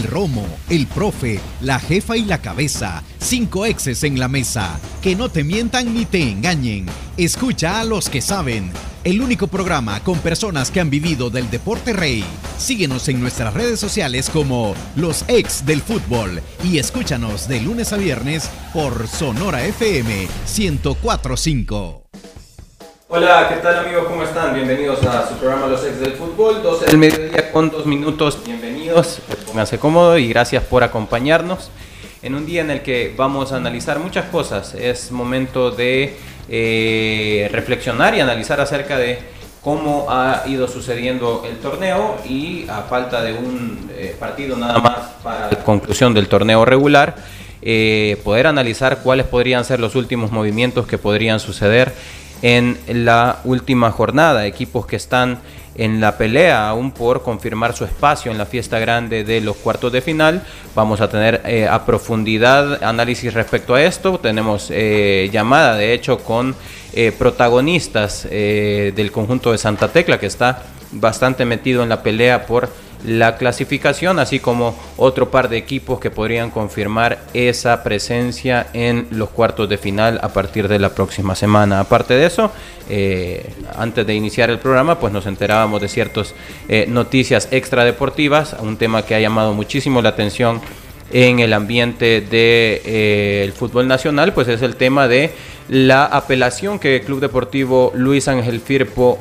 el romo, el profe, la jefa y la cabeza. Cinco exes en la mesa. Que no te mientan ni te engañen. Escucha a los que saben. El único programa con personas que han vivido del deporte rey. Síguenos en nuestras redes sociales como Los Ex del Fútbol y escúchanos de lunes a viernes por Sonora FM 1045. Hola, ¿qué tal amigos? ¿Cómo están? Bienvenidos a su programa Los Ex del Fútbol, 12 del mediodía con dos minutos. Bienvenidos, pónganse cómodo y gracias por acompañarnos en un día en el que vamos a analizar muchas cosas. Es momento de eh, reflexionar y analizar acerca de cómo ha ido sucediendo el torneo y a falta de un eh, partido nada más para la conclusión del torneo regular, eh, poder analizar cuáles podrían ser los últimos movimientos que podrían suceder en la última jornada. Equipos que están en la pelea aún por confirmar su espacio en la fiesta grande de los cuartos de final. Vamos a tener eh, a profundidad análisis respecto a esto. Tenemos eh, llamada, de hecho, con eh, protagonistas del conjunto de Santa Tecla que está bastante metido en la pelea por la clasificación, así como otro par de equipos que podrían confirmar esa presencia en los cuartos de final a partir de la próxima semana. Aparte de eso, eh, antes de iniciar el programa, pues nos enterábamos de ciertas eh, noticias extradeportivas, un tema que ha llamado muchísimo la atención en el ambiente del de, eh, fútbol nacional, pues es el tema de la apelación que el Club Deportivo Luis Ángel Firpo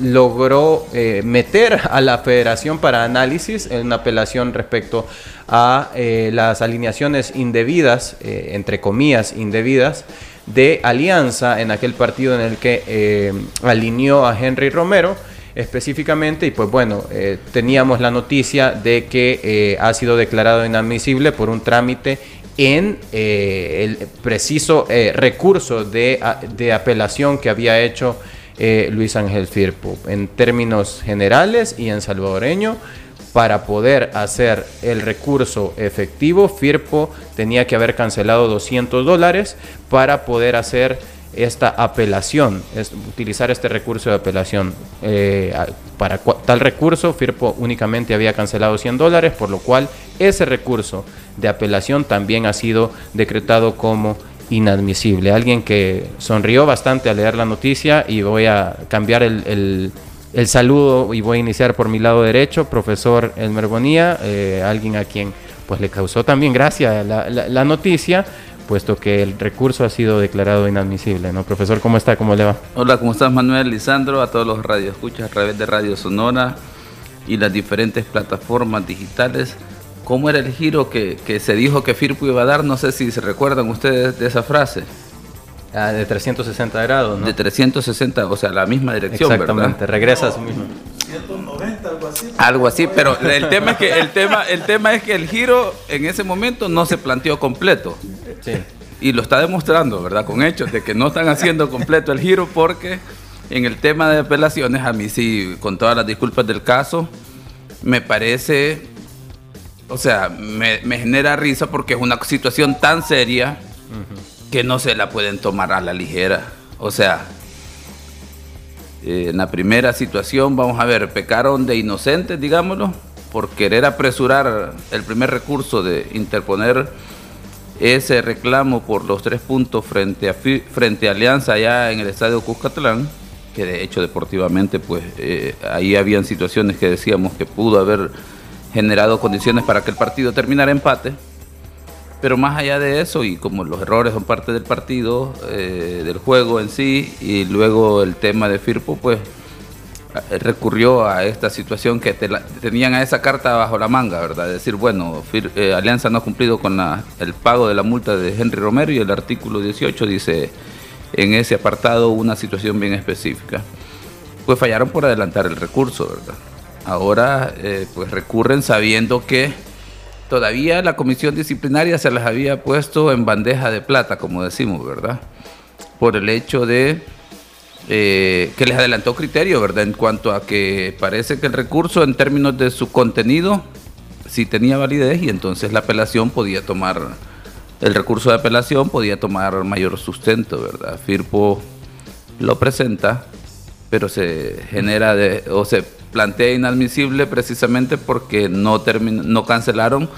logró eh, meter a la federación para análisis en una apelación respecto a eh, las alineaciones indebidas, eh, entre comillas indebidas, de Alianza en aquel partido en el que alineó a Henry Romero específicamente. Y pues bueno, teníamos la noticia de que ha sido declarado inadmisible por un trámite en el preciso recurso de, de apelación que había hecho eh, Luis Ángel Firpo, en términos generales y en salvadoreño. Para poder hacer el recurso efectivo, Firpo tenía que haber cancelado 200 dólares para poder hacer esta apelación, es, utilizar este recurso de apelación. Eh, para tal recurso, Firpo únicamente había cancelado 100 dólares, por lo cual ese recurso de apelación también ha sido decretado como inadmisible. Alguien que sonrió bastante al leer la noticia y voy a cambiar el, saludo y voy a iniciar por mi lado derecho, profesor Elmer Bonía, eh, alguien a quien pues le causó también gracia la, noticia, puesto que el recurso ha sido declarado inadmisible. ¿no? Profesor, ¿cómo está? ¿Cómo le va? Hola, ¿cómo estás Manuel, Lisandro? A todos los radioescuchas a través de Radio Sonora y las diferentes plataformas digitales. ¿Cómo era el giro que, se dijo que Firpo iba a dar? No sé si se recuerdan ustedes de esa frase. Ah, de 360 grados, ¿no? De 360, o sea, la misma dirección, Exactamente, regresas mismo. 190, algo así. Algo así, pero el tema es que el tema, el tema es que el giro en ese momento no se planteó completo. Sí. Y lo está demostrando, ¿verdad? Con hechos de que no están haciendo completo el giro porque en el tema de apelaciones, a mí sí, con todas las disculpas del caso, me parece o sea, me, genera risa porque es una situación tan seria que no se la pueden tomar a la ligera. O sea, eh, en la primera situación, vamos a ver, pecaron de inocentes, digámoslo, por querer apresurar el primer recurso de interponer ese reclamo por los tres puntos frente a, frente a Alianza allá en el estadio Cuscatlán, que de hecho deportivamente, pues eh, ahí habían situaciones que decíamos que pudo haber generado condiciones para que el partido terminara empate. Pero más allá de eso, y como los errores son parte del partido, eh, del juego en sí, y luego el tema de Firpo, pues eh, recurrió a esta situación que tenían a esa carta bajo la manga, ¿verdad? Decir, bueno, eh, Alianza no ha cumplido con el pago de la multa de Henry Romero y el artículo 18 dice en ese apartado una situación bien específica. Pues fallaron por adelantar el recurso, ¿verdad? Ahora eh, pues recurren sabiendo que todavía la comisión disciplinaria se las había puesto en bandeja de plata, como decimos, ¿verdad? Por el hecho de eh, que les adelantó criterio, ¿verdad? En cuanto a que parece que el recurso en términos de su contenido sí tenía validez y entonces la apelación podía tomar, el recurso de apelación podía tomar mayor sustento, ¿verdad? Firpo lo presenta, pero se genera de, o se plantea inadmisible precisamente porque no, no cancelaron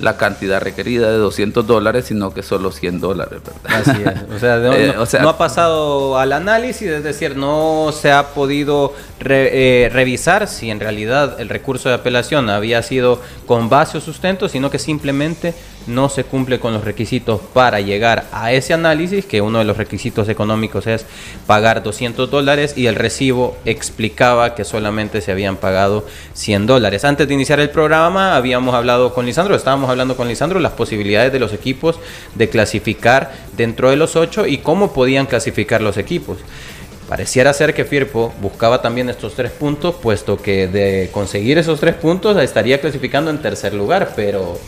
la cantidad requerida de 200 dólares, sino que solo 100 dólares, ¿verdad? Así es. Eh, o sea, no, ha pasado al análisis, es decir, no se ha podido eh, revisar si en realidad el recurso de apelación había sido con base o sustento, sino que simplemente no se cumple con los requisitos para llegar a ese análisis, que uno de los requisitos económicos es pagar 200 dólares y el recibo explicaba que solamente se habían pagado 100 dólares. Antes de iniciar el programa habíamos hablado con Lisandro, estábamos hablando con Lisandro las posibilidades de los equipos de clasificar dentro de los ocho y cómo podían clasificar los equipos. Pareciera ser que Firpo buscaba también estos tres puntos, puesto que de conseguir esos tres puntos estaría clasificando en tercer lugar, pero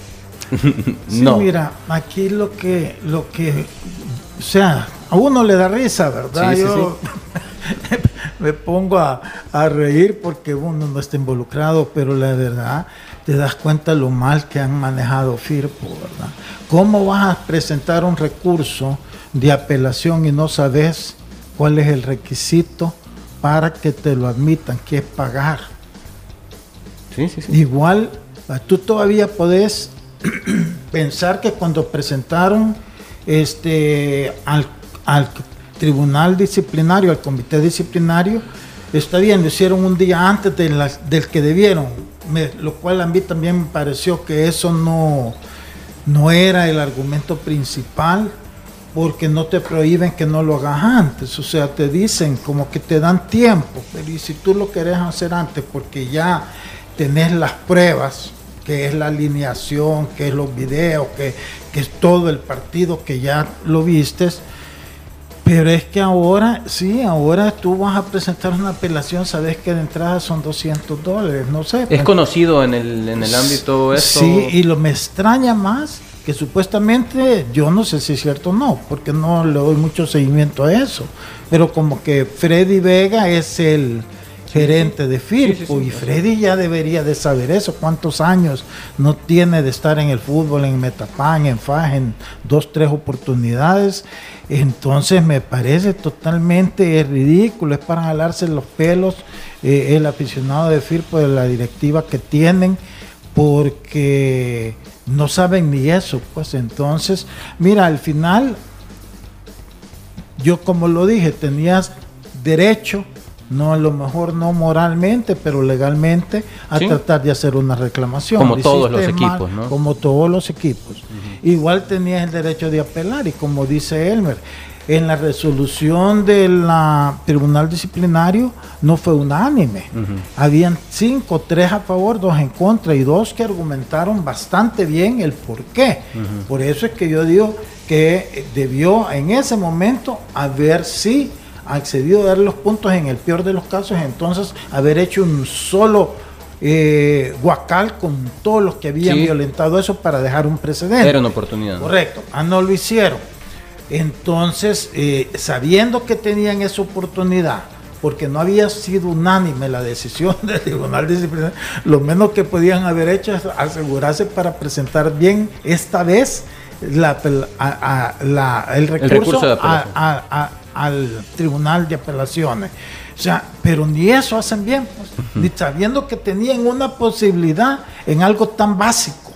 no. mira, aquí lo que, lo que, o sea, a uno le da risa, ¿verdad? Yo me pongo a, a, reír porque uno no está involucrado, pero la verdad te das cuenta lo mal que han manejado Firpo, ¿verdad? ¿Cómo vas a presentar un recurso de apelación y no sabes cuál es el requisito para que te lo admitan, que es pagar? Sí, sí, sí. Igual, tú todavía podés pensar que cuando presentaron este, al, tribunal disciplinario, al comité disciplinario, está bien, lo hicieron un día antes de del que debieron, lo cual a mí también me pareció que eso no, no era el argumento principal, porque no te prohíben que no lo hagas antes, o sea, te dicen como que te dan tiempo, pero y si tú lo querés hacer antes porque ya tenés las pruebas, que es la alineación, que es los videos, que, es todo el partido que ya lo vistes. Pero es que ahora, sí, ahora tú vas a presentar una apelación, sabes que de entrada son 200 dólares, no sé. ¿Es conocido en el, en el ámbito esto? Sí, y lo me extraña más que supuestamente, yo no sé si es cierto o no, porque no le doy mucho seguimiento a eso, pero como que Freddy Vega es el, gerente de Firpo y Freddy ya debería de saber eso, cuántos años no tiene de estar en el fútbol, en Metapan, en Fagen, dos, tres oportunidades. Entonces me parece totalmente ridículo, es para jalarse los pelos eh, el aficionado de Firpo de la directiva que tienen, porque no saben ni eso. Pues entonces, mira, al final, yo como lo dije, tenías derecho no a lo mejor no moralmente, pero legalmente, a tratar de hacer una reclamación. Como todos los equipos, ¿no? Como todos los equipos. Igual tenías el derecho de apelar y como dice Elmer, en la resolución del tribunal disciplinario no fue unánime. Habían cinco, tres a favor, dos en contra y dos que argumentaron bastante bien el por qué. Por eso es que yo digo que debió en ese momento haber sí accedido a dar los puntos en el peor de los casos, entonces haber hecho un solo eh, guacal con todos los que habían violentado eso para dejar un precedente. Era una oportunidad. Correcto, ah, no lo hicieron. Entonces, eh, sabiendo que tenían esa oportunidad, porque no había sido unánime la decisión del Tribunal Disciplinario, lo menos que podían haber hecho es asegurarse para presentar bien esta vez la, el recurso, a, al Tribunal de Apelaciones. O sea, pero ni eso hacen bien, pues, ni sabiendo que tenían una posibilidad en algo tan básico.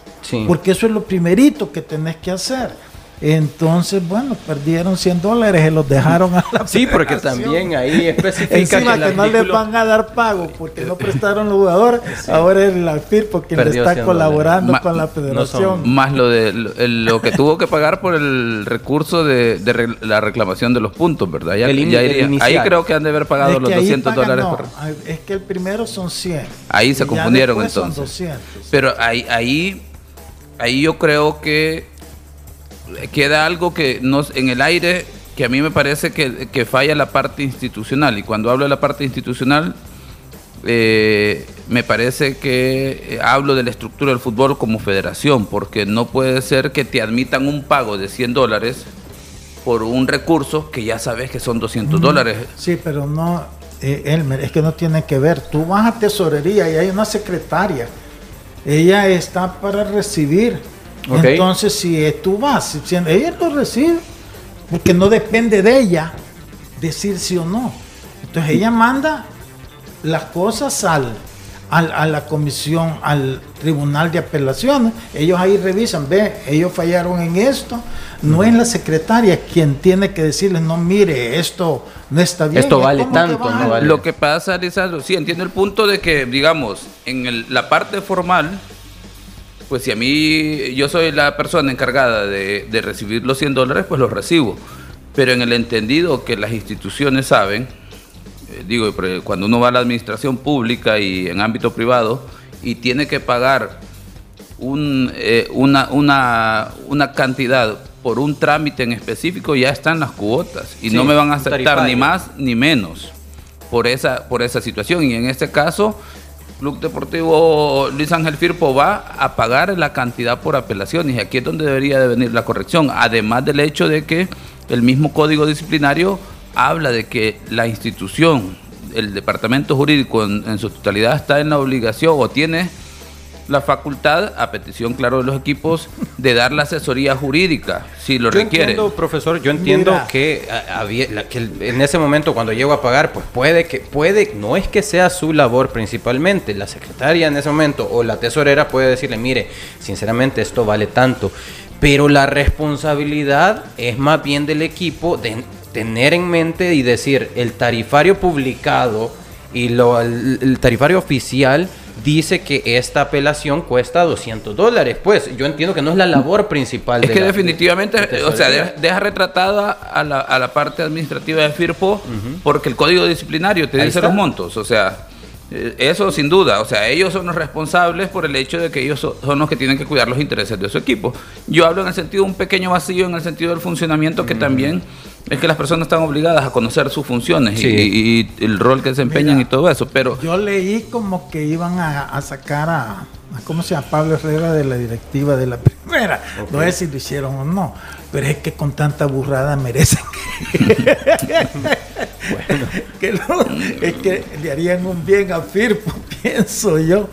Porque eso es lo primerito que tenés que hacer. Entonces, bueno, perdieron 100 dólares y los dejaron a la Sí, porque también ahí especifica que, no les van a dar pago porque no prestaron los jugadores. Ahora es la FIR porque le está colaborando con la federación. más lo de lo, que tuvo que pagar por el recurso de, la reclamación de los puntos, ¿verdad? ahí creo que han de haber pagado los 200 dólares. Es que el primero son 100. Ahí se confundieron entonces. Pero ahí, ahí, ahí yo creo que queda algo que nos, en el aire que a mí me parece que, falla la parte institucional. Y cuando hablo de la parte institucional, eh, me parece que eh, hablo de la estructura del fútbol como federación, porque no puede ser que te admitan un pago de 100 dólares por un recurso que ya sabes que son 200 dólares. Sí, pero no, eh, Elmer, es que no tiene que ver. Tú vas a tesorería y hay una secretaria. Ella está para recibir entonces, si tú vas, si ella lo recibe, porque no depende de ella decir sí o no. Entonces, ella manda las cosas al, a, la comisión, al tribunal de apelaciones. Ellos ahí revisan, ve, ellos fallaron en esto. No es la secretaria quien tiene que decirles, no, mire, esto no está bien. Esto vale tanto, no vale. Lo que pasa, Lisandro, sí, entiendo el punto de que, digamos, en la parte formal, pues si a mí yo soy la persona encargada de, de recibir los 100 dólares, pues los recibo. Pero en el entendido que las instituciones saben, eh, digo, cuando uno va a la administración pública y en ámbito privado y tiene que pagar un, eh, una, una, una, cantidad por un trámite en específico, ya están las cuotas y no me van a aceptar ni más ni menos por esa, por esa situación. Y en este caso, Club Deportivo Luis Ángel Firpo va a pagar la cantidad por apelaciones y aquí es donde debería de venir la corrección, además del hecho de que el mismo código disciplinario habla de que la institución, el departamento jurídico en, su totalidad está en la obligación o tiene la facultad, a petición, claro, de los equipos, de dar la asesoría jurídica, si lo requiere. Entiendo, profesor, yo entiendo que, que, en ese momento cuando llego a pagar, pues puede que, puede, no es que sea su labor principalmente, la secretaria en ese momento o la tesorera puede decirle, mire, sinceramente esto vale tanto, pero la responsabilidad es más bien del equipo de tener en mente y decir, el tarifario publicado y lo, el, tarifario oficial dice que esta apelación cuesta 200 dólares. Pues yo entiendo que no es la labor principal. Es que definitivamente, o sea, deja, retratada a la, a la, parte administrativa de FIRPO porque el código disciplinario te dice los montos. O sea, eh, eso sin duda, o sea, ellos son los responsables por el hecho de que ellos son los que tienen que cuidar los intereses de su equipo. Yo hablo en el sentido de un pequeño vacío, en el sentido del funcionamiento, que también es que las personas están obligadas a conocer sus funciones y, el rol que desempeñan y todo eso. Pero yo leí como que iban a, sacar a, ¿cómo se llama? Pablo Herrera de la directiva de la primera. No sé si lo hicieron o no, pero es que con tanta burrada merecen que, es que le harían un bien a Firpo, pienso yo,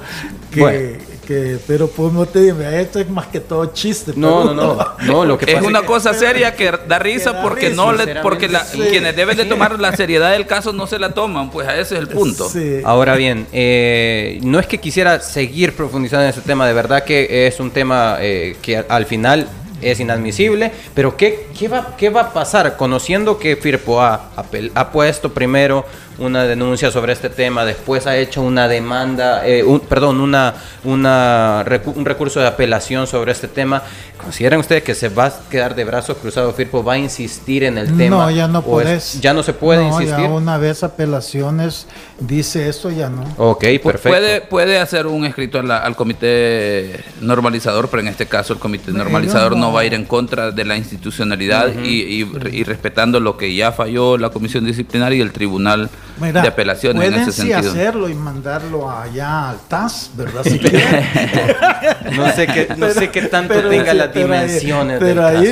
que, que pero pues no te digo, esto es más que todo chiste. No, no, no, no, lo que es una cosa seria que da risa porque no le, porque quienes deben de tomar la seriedad del caso no se la toman, pues a ese es el punto. Ahora bien, eh, no es que quisiera seguir profundizando en ese tema, de verdad que es un tema eh, que al final es inadmisible, pero ¿qué, qué, va, qué va a pasar conociendo que Firpo ha, ha puesto primero una denuncia sobre este tema, después ha hecho una demanda, eh, perdón, una, una, un recurso de apelación sobre este tema. ¿Consideran ustedes que se va a quedar de brazos cruzados? ¿Firpo va a insistir en el tema? No, ya no puedes. ya no se puede insistir. Ya una vez apelaciones dice eso, ya no. Ok, perfecto. Puede, puede hacer un escrito al comité normalizador, pero en este caso el comité normalizador no. va a ir en contra de la institucionalidad y, y respetando lo que ya falló la comisión disciplinaria y el tribunal de apelación en ese sentido. hacerlo y mandarlo allá al TAS, ¿verdad? no, sé qué, no sé qué tanto tenga las dimensiones.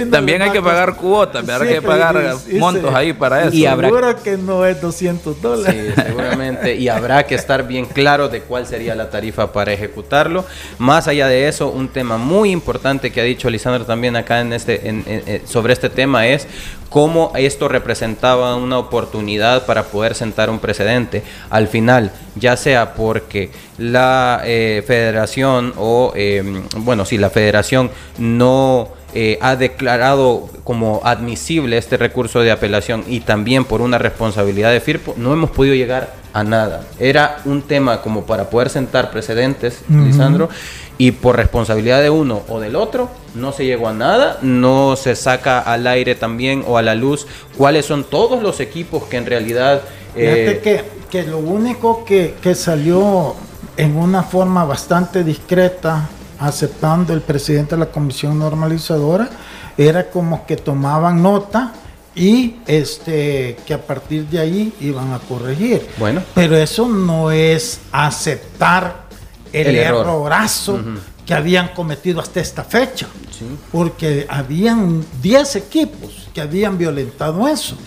También hay que pagar cuotas, hay que pagar montos ahí para eso. Y habrá Seguro que no es 200 dólares. Sí, seguramente. Y habrá que estar bien claro de cuál sería la tarifa para ejecutarlo. Más allá de eso, un tema muy importante que ha dicho Lisandro también acá en este, sobre este tema es cómo esto representaba una oportunidad para poder sentar un precedente. Al final, ya sea porque la eh, federación o, em, bueno, si la federación no eh, ha declarado como admisible este recurso de apelación y también por una responsabilidad de FIRPO, no hemos podido llegar a nada. Era un tema como para poder sentar precedentes, Lisandro, y por responsabilidad de uno o del otro no se llegó a nada, no se saca al aire también o a la luz cuáles son todos los equipos que en realidad... Eh, que, que, lo único que, que salió en una forma bastante discreta, aceptando el presidente de la comisión normalizadora, era como que tomaban nota y este que a partir de ahí iban a corregir. Bueno. Pero eso no es aceptar el, errorazo que habían cometido hasta esta fecha. Porque habían 10 equipos que habían violentado eso.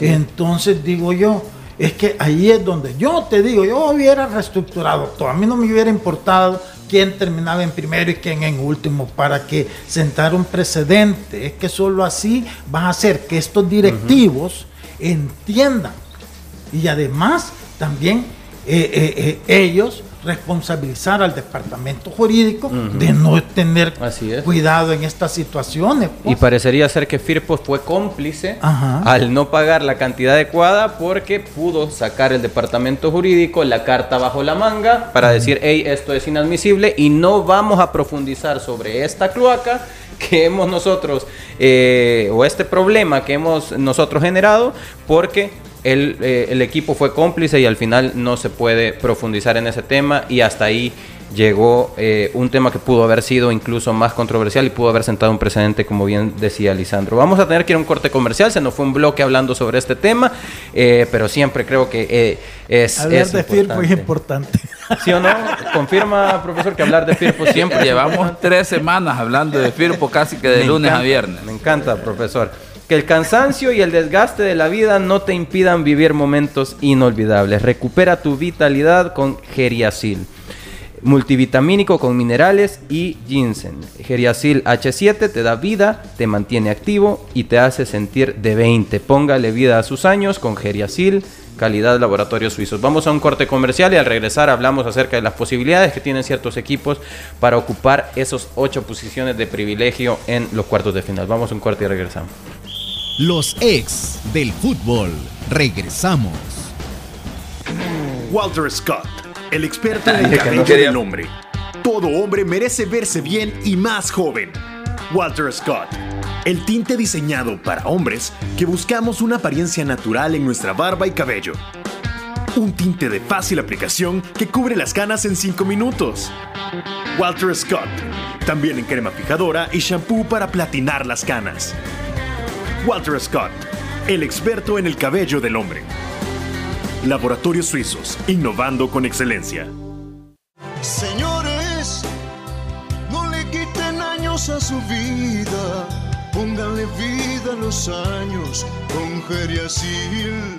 Entonces digo yo, es que ahí es donde yo te digo, yo hubiera reestructurado todo. A mí no me hubiera importado quién terminaba en primero y quién en último para que sentara un precedente. Es que solo así va a hacer que estos directivos entiendan y además también eh, eh, eh, ellos responsabilizar al departamento jurídico de no tener cuidado en estas situaciones. Pues. Y parecería ser que Firpo fue cómplice al no pagar la cantidad adecuada porque pudo sacar el departamento jurídico la carta bajo la manga para decir, hey, esto es inadmisible y no vamos a profundizar sobre esta cloaca que hemos nosotros, eh, o este problema que hemos nosotros generado, porque el, eh, el, equipo fue cómplice y al final no se puede profundizar en ese tema y hasta ahí llegó eh, un tema que pudo haber sido incluso más controversial y pudo haber sentado un precedente, como bien decía Lisandro. Vamos a tener que ir a un corte comercial, se nos fue un bloque hablando sobre este tema, pero siempre creo que es... Hablar de FIRPO es importante. ¿Sí o no? Confirma, profesor, que hablar de FIRPO siempre... Llevamos tres semanas hablando de FIRPO casi que de lunes a viernes. Me encanta, profesor. Que el cansancio y el desgaste de la vida no te impidan vivir momentos inolvidables. Recupera tu vitalidad con Geriasil. Multivitamínico con minerales y ginseng. Geriasil H7 te da vida, te mantiene activo y te hace sentir de 20. Póngale vida a sus años con Geriasil calidad laboratorios suizos. Vamos a un corte comercial y al regresar hablamos acerca de las posibilidades que tienen ciertos equipos para ocupar esos ocho posiciones de privilegio en los cuartos de final. Vamos a un corte y regresamos. Los ex del fútbol. Regresamos. Walter Scott, el experto en el cabello del hombre. Todo hombre merece verse bien y más joven. Walter Scott el tinte diseñado para hombres que buscamos una apariencia natural en nuestra barba y cabello. Un tinte de fácil aplicación que cubre las canas en 5 minutos. Walter Scott, también en crema fijadora y shampoo para platinar las canas. Walter Scott, el experto en el cabello del hombre. Laboratorios Suizos, innovando con excelencia. Señores, no le quiten años a su vida Pónganle vida a los años con Geriasil.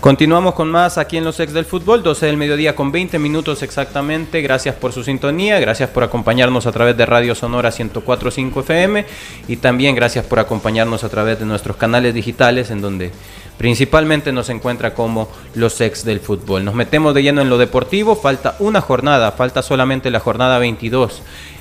Continuamos con más aquí en los ex del fútbol, 12 del mediodía con 20 minutos exactamente. Gracias por su sintonía, gracias por acompañarnos a través de Radio Sonora 104.5 FM y también gracias por acompañarnos a través de nuestros canales digitales en donde Principalmente nos encuentra como los ex del fútbol. Nos metemos de lleno en lo deportivo, falta una jornada, falta solamente la jornada 22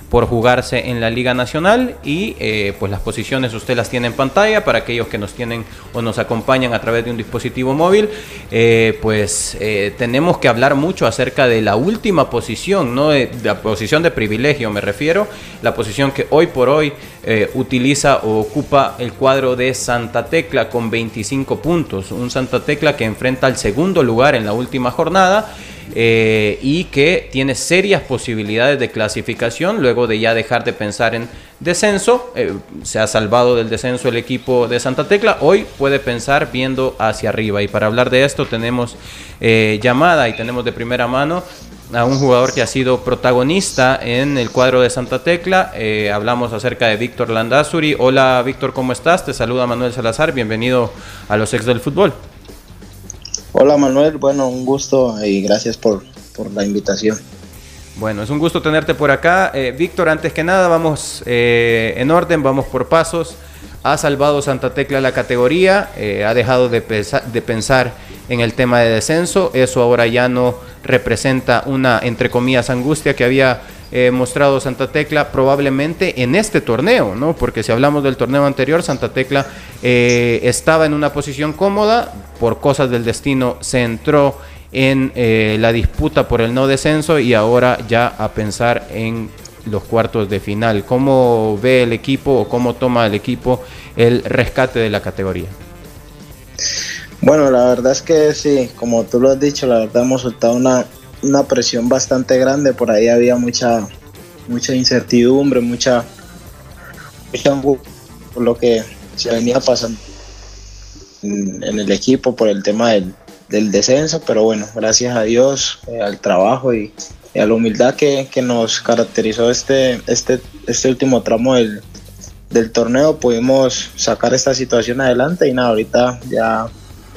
por jugarse en la Liga Nacional y eh, pues las posiciones usted las tiene en pantalla para aquellos que nos tienen o nos acompañan a través de un dispositivo móvil. Eh, pues eh, tenemos que hablar mucho acerca de la última posición no de, la posición de privilegio me refiero la posición que hoy por hoy utiliza o ocupa el cuadro de Santa Tecla con 25 puntos. Un Santa Tecla que enfrenta al segundo lugar en la última jornada eh, y que tiene serias posibilidades de clasificación luego de ya dejar de pensar en descenso. Eh, se ha salvado del descenso el equipo de Santa Tecla. Hoy puede pensar viendo hacia arriba. Y para hablar de esto tenemos eh, llamada y tenemos de primera mano a un jugador que ha sido protagonista en el cuadro de Santa Tecla. hablamos acerca de Víctor Landazuri. Hola Víctor, ¿cómo estás? Te saluda Manuel Salazar. Bienvenido a los ex del fútbol. Hola Manuel, bueno, un gusto y gracias por, la invitación. Bueno, es un gusto tenerte por acá. Eh, Víctor, antes que nada, vamos eh, en orden, vamos por pasos. Ha salvado Santa Tecla la categoría, eh, ha dejado de, de, pensar en el tema de descenso. Eso ahora ya no representa una, entre comillas, angustia que había eh, mostrado Santa Tecla probablemente en este torneo, ¿no? Porque si hablamos del torneo anterior, Santa Tecla eh, estaba en una posición cómoda, por cosas del destino se entró en eh, la disputa por el no descenso y ahora ya a pensar en los cuartos de final. ¿Cómo ve el equipo o cómo toma el equipo el rescate de la categoría? Bueno, la verdad es que sí, como tú lo has dicho, la verdad hemos soltado una, una presión bastante grande, por ahí había mucha, mucha incertidumbre, mucha, por lo que se venía pasando en, el equipo por el tema del, descenso, pero bueno, gracias a Dios, eh, al trabajo y, a la humildad que, nos caracterizó este, este, este último tramo del, del torneo pudimos sacar esta situación adelante y nada, ahorita ya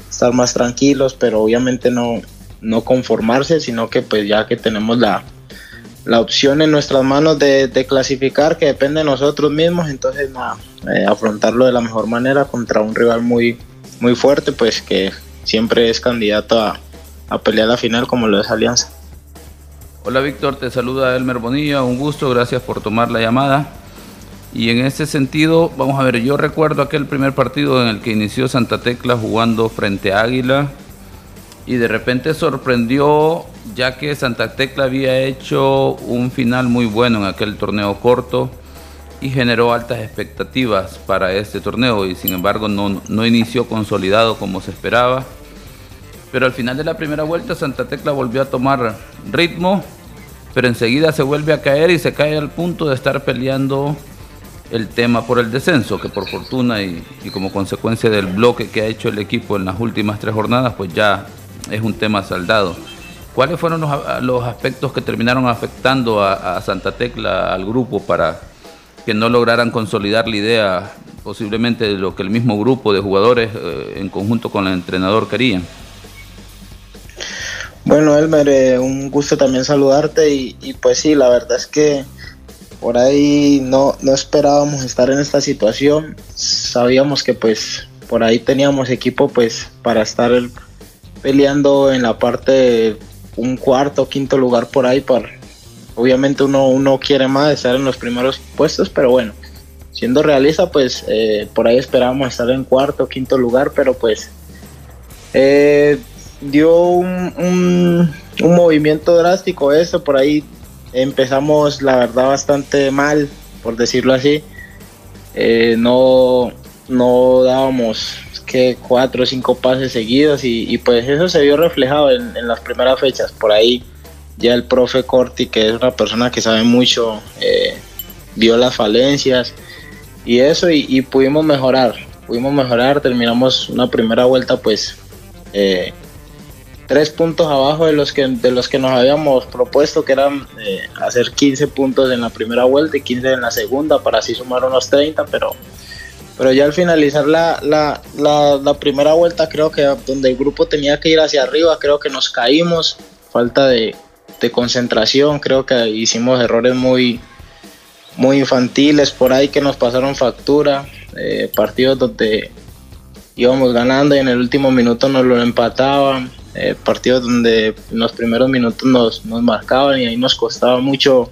estar más tranquilos, pero obviamente no, no conformarse, sino que pues ya que tenemos la, la opción en nuestras manos de, clasificar, que depende de nosotros mismos, entonces nada, eh, afrontarlo de la mejor manera contra un rival muy, muy fuerte, pues que siempre es candidato a, a pelear la final como lo es Alianza. Hola Víctor, te saluda Elmer Bonilla, un gusto, gracias por tomar la llamada. Y en ese sentido, vamos a ver, yo recuerdo aquel primer partido en el que inició Santa Tecla jugando frente a Águila y de repente sorprendió ya que Santa Tecla había hecho un final muy bueno en aquel torneo corto y generó altas expectativas para este torneo y sin embargo no, no inició consolidado como se esperaba. Pero al final de la primera vuelta Santa Tecla volvió a tomar ritmo, pero enseguida se vuelve a caer y se cae al punto de estar peleando el tema por el descenso, que por fortuna y, como consecuencia del bloque que ha hecho el equipo en las últimas tres jornadas, pues ya es un tema saldado. ¿Cuáles fueron los, aspectos que terminaron afectando a, Santa Tecla, al grupo, para que no lograran consolidar la idea posiblemente de lo que el mismo grupo de jugadores eh, en conjunto con el entrenador querían? Bueno, Elmer, eh, un gusto también saludarte y, y pues sí, la verdad es que por ahí no, no esperábamos estar en esta situación. Sabíamos que pues por ahí teníamos equipo pues para estar peleando en la parte un cuarto, quinto lugar por ahí. Obviamente uno, uno quiere más estar en los primeros puestos, pero bueno, siendo realista pues eh, por ahí esperábamos estar en cuarto, quinto lugar, pero pues eh, dio un, un, un movimiento drástico eso, por ahí empezamos la verdad bastante mal, por decirlo así. Eh, no, no dábamos que cuatro o cinco pases seguidos y, pues eso se vio reflejado en, las primeras fechas. Por ahí ya el profe Corti, que es una persona que sabe mucho, eh, vio las falencias y eso y, pudimos mejorar. Pudimos mejorar, terminamos una primera vuelta pues eh, tres puntos abajo de los que, de los que nos habíamos propuesto, que eran eh, hacer 15 puntos en la primera vuelta y 15 en la segunda, para así sumar unos 30, pero, pero ya al finalizar la, la, la, primera vuelta, creo que donde el grupo tenía que ir hacia arriba, creo que nos caímos, falta de, de concentración, creo que hicimos errores muy, muy infantiles por ahí que nos pasaron factura, eh, partidos donde íbamos ganando y en el último minuto nos lo empataban eh, partidos donde en los primeros minutos nos, nos, marcaban y ahí nos costaba mucho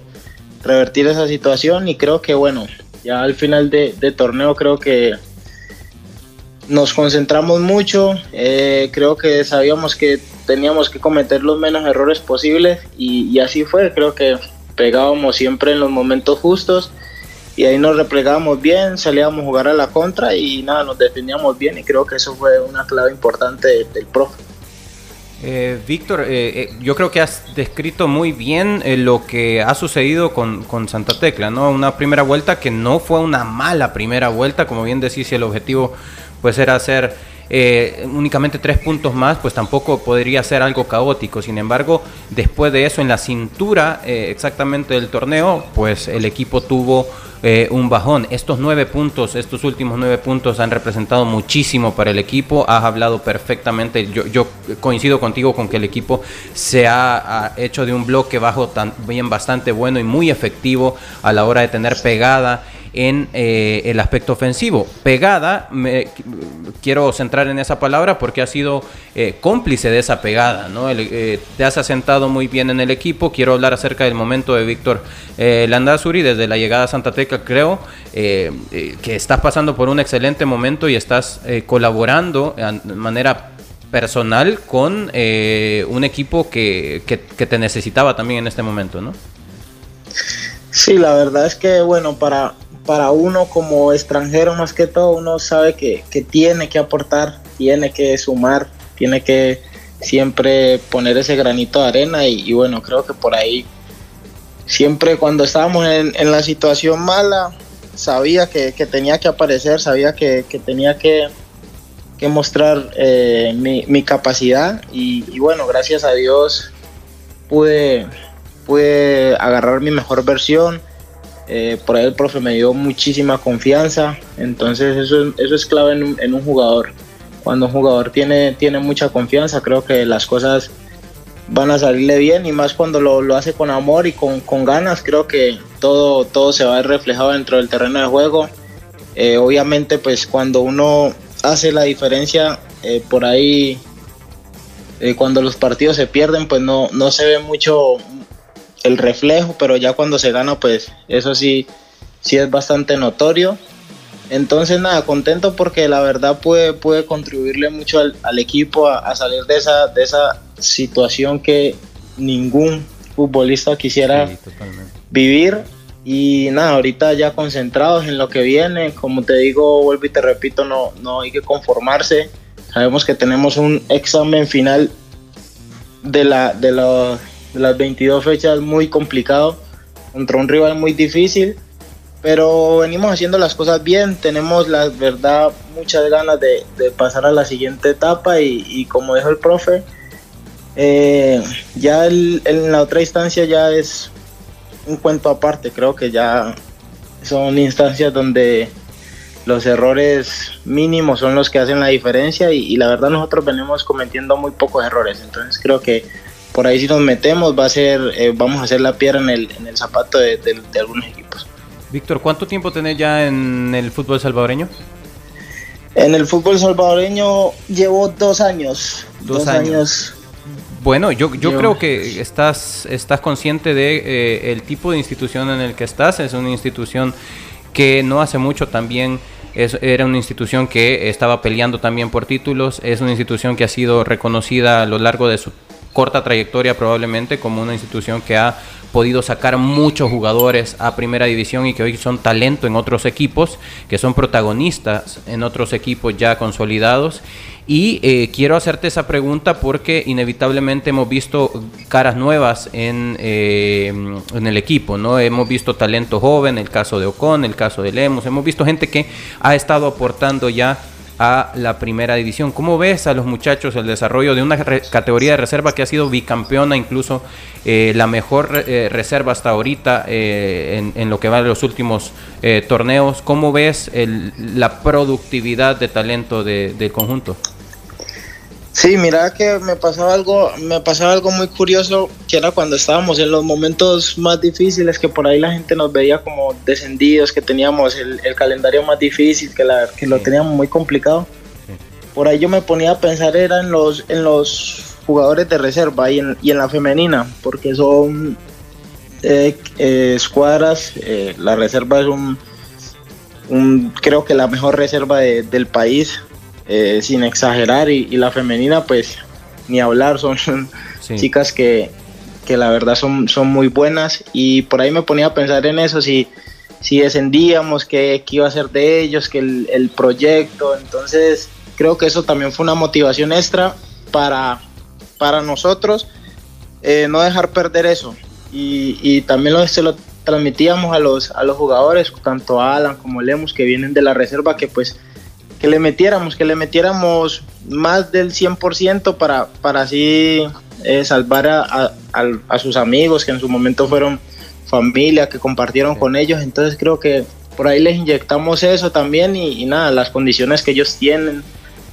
revertir esa situación y creo que bueno, ya al final de, torneo creo que nos concentramos mucho, eh, creo que sabíamos que teníamos que cometer los menos errores posibles y, así fue, creo que pegábamos siempre en los momentos justos y ahí nos replegábamos bien, salíamos a jugar a la contra y nada, nos defendíamos bien y creo que eso fue una clave importante del profe. Eh, Víctor, eh, eh, yo creo que has descrito muy bien lo que ha sucedido con, Santa Tecla, ¿no? Una primera vuelta que no fue una mala primera vuelta, como bien decís, si el objetivo pues era hacer únicamente tres puntos más, pues tampoco podría ser algo caótico. Sin embargo, después de eso, en la cintura exactamente del torneo, pues el equipo tuvo eh, un bajón. Estos nueve puntos, estos últimos nueve puntos han representado muchísimo para el equipo. Has hablado perfectamente. Yo, coincido contigo con que el equipo se ha, hecho de un bloque bajo también bastante bueno y muy efectivo a la hora de tener pegada en eh, el aspecto ofensivo. Pegada, me, quiero centrar en esa palabra porque ha sido eh, cómplice de esa pegada, ¿no? Eh, te has asentado muy bien en el equipo. Quiero hablar acerca del momento de Víctor Landazuri desde la llegada a Santa Teca, creo que estás pasando por un excelente momento y estás colaborando de manera personal con un equipo que, que, que te necesitaba también en este momento, ¿no? Sí, la verdad es que, bueno, para, para uno como extranjero más que todo, uno sabe que, tiene que aportar, tiene que sumar, tiene que siempre poner ese granito de arena y, bueno, creo que por ahí siempre cuando estábamos en, la situación mala, sabía que, tenía que aparecer, sabía que, tenía que, mostrar eh, mi, capacidad y, y, bueno, gracias a Dios pude pude agarrar mi mejor versión. Eh, por ahí el profe me dio muchísima confianza, entonces eso, eso es clave en en un jugador. Cuando un jugador tiene, tiene mucha confianza, creo que las cosas van a salirle bien y más cuando lo, lo hace con amor y con, con, ganas, creo que todo, todo se va a ver reflejado dentro del terreno de juego. Eh, obviamente pues cuando uno hace la diferencia eh, por ahí, cuando los partidos se pierden pues no, no se ve mucho el reflejo, pero ya cuando se gana pues eso sí, sí es bastante notorio. Entonces nada, contento porque la verdad puede, puede contribuirle mucho al, al equipo a, a, salir de esa, de esa situación que ningún futbolista quisiera sí, vivir. Y nada, ahorita ya concentrados en lo que viene, como te digo, vuelvo y te repito, no, no hay que conformarse. Sabemos que tenemos un examen final de, la, de, la, las 22 fechas muy complicado, contra un rival muy difícil, pero venimos haciendo las cosas bien, tenemos la verdad muchas ganas de, pasar a la siguiente etapa y, como dijo el profe, eh, ya en la otra instancia ya es un cuento aparte, creo que ya son instancias donde los errores mínimos son los que hacen la diferencia y, la verdad nosotros venimos cometiendo muy pocos errores, entonces creo que por ahí si nos metemos va a ser, eh, vamos a hacer la piedra en el, en el zapato de, de, de, algunos equipos. Víctor, ¿cuánto tiempo tenés ya en el fútbol salvadoreño? En el fútbol salvadoreño llevo dos años. Dos, dos años. años bueno, yo, yo, yo, creo que estás, estás consciente de eh, el tipo de institución en el que estás. Es una institución que no hace mucho también es, era una institución que estaba peleando también por títulos. Es una institución que ha sido reconocida a lo largo de su corta trayectoria probablemente como una institución que ha podido sacar muchos jugadores a primera división y que hoy son talento en otros equipos, que son protagonistas en otros equipos ya consolidados. Y eh, quiero hacerte esa pregunta porque inevitablemente hemos visto caras nuevas en, eh, en, el equipo, ¿no? Hemos visto talento joven, el caso de Ocon, el caso de Lemos, hemos visto gente que ha estado aportando ya a la primera división. ¿Cómo ves a los muchachos el desarrollo de una categoría de reserva que ha sido bicampeona, incluso eh, la mejor eh, reserva hasta ahorita eh, en, en, lo que va de los últimos eh, torneos? ¿Cómo ves el, la productividad de talento de, del conjunto? Sí, mira que me pasaba algo, me pasaba algo muy curioso, que era cuando estábamos en los momentos más difíciles, que por ahí la gente nos veía como descendidos, que teníamos el, el calendario más difícil, que, la, que lo teníamos muy complicado. Por ahí yo me ponía a pensar era en los, en los jugadores de reserva y en, y en la femenina, porque son eh, eh, escuadras, eh, la reserva es un, un, creo que la mejor reserva de, del país, eh, sin exagerar, y, y, la femenina, pues ni hablar, son sí. chicas que, que, la verdad son, son muy buenas, y por ahí me ponía a pensar en eso, si, si descendíamos, qué, qué iba a ser de ellos, que el, el, proyecto, entonces creo que eso también fue una motivación extra para, para nosotros, eh, no dejar perder eso, y, y también lo, se lo transmitíamos a los, a los jugadores, tanto a Alan como Lemus, que vienen de la reserva, que pues que le metiéramos, que le metiéramos más del 100% para, para así eh, salvar a, a, a, sus amigos que en su momento fueron familia, que compartieron con ellos. Entonces creo que por ahí les inyectamos eso también y, y nada, las condiciones que ellos tienen.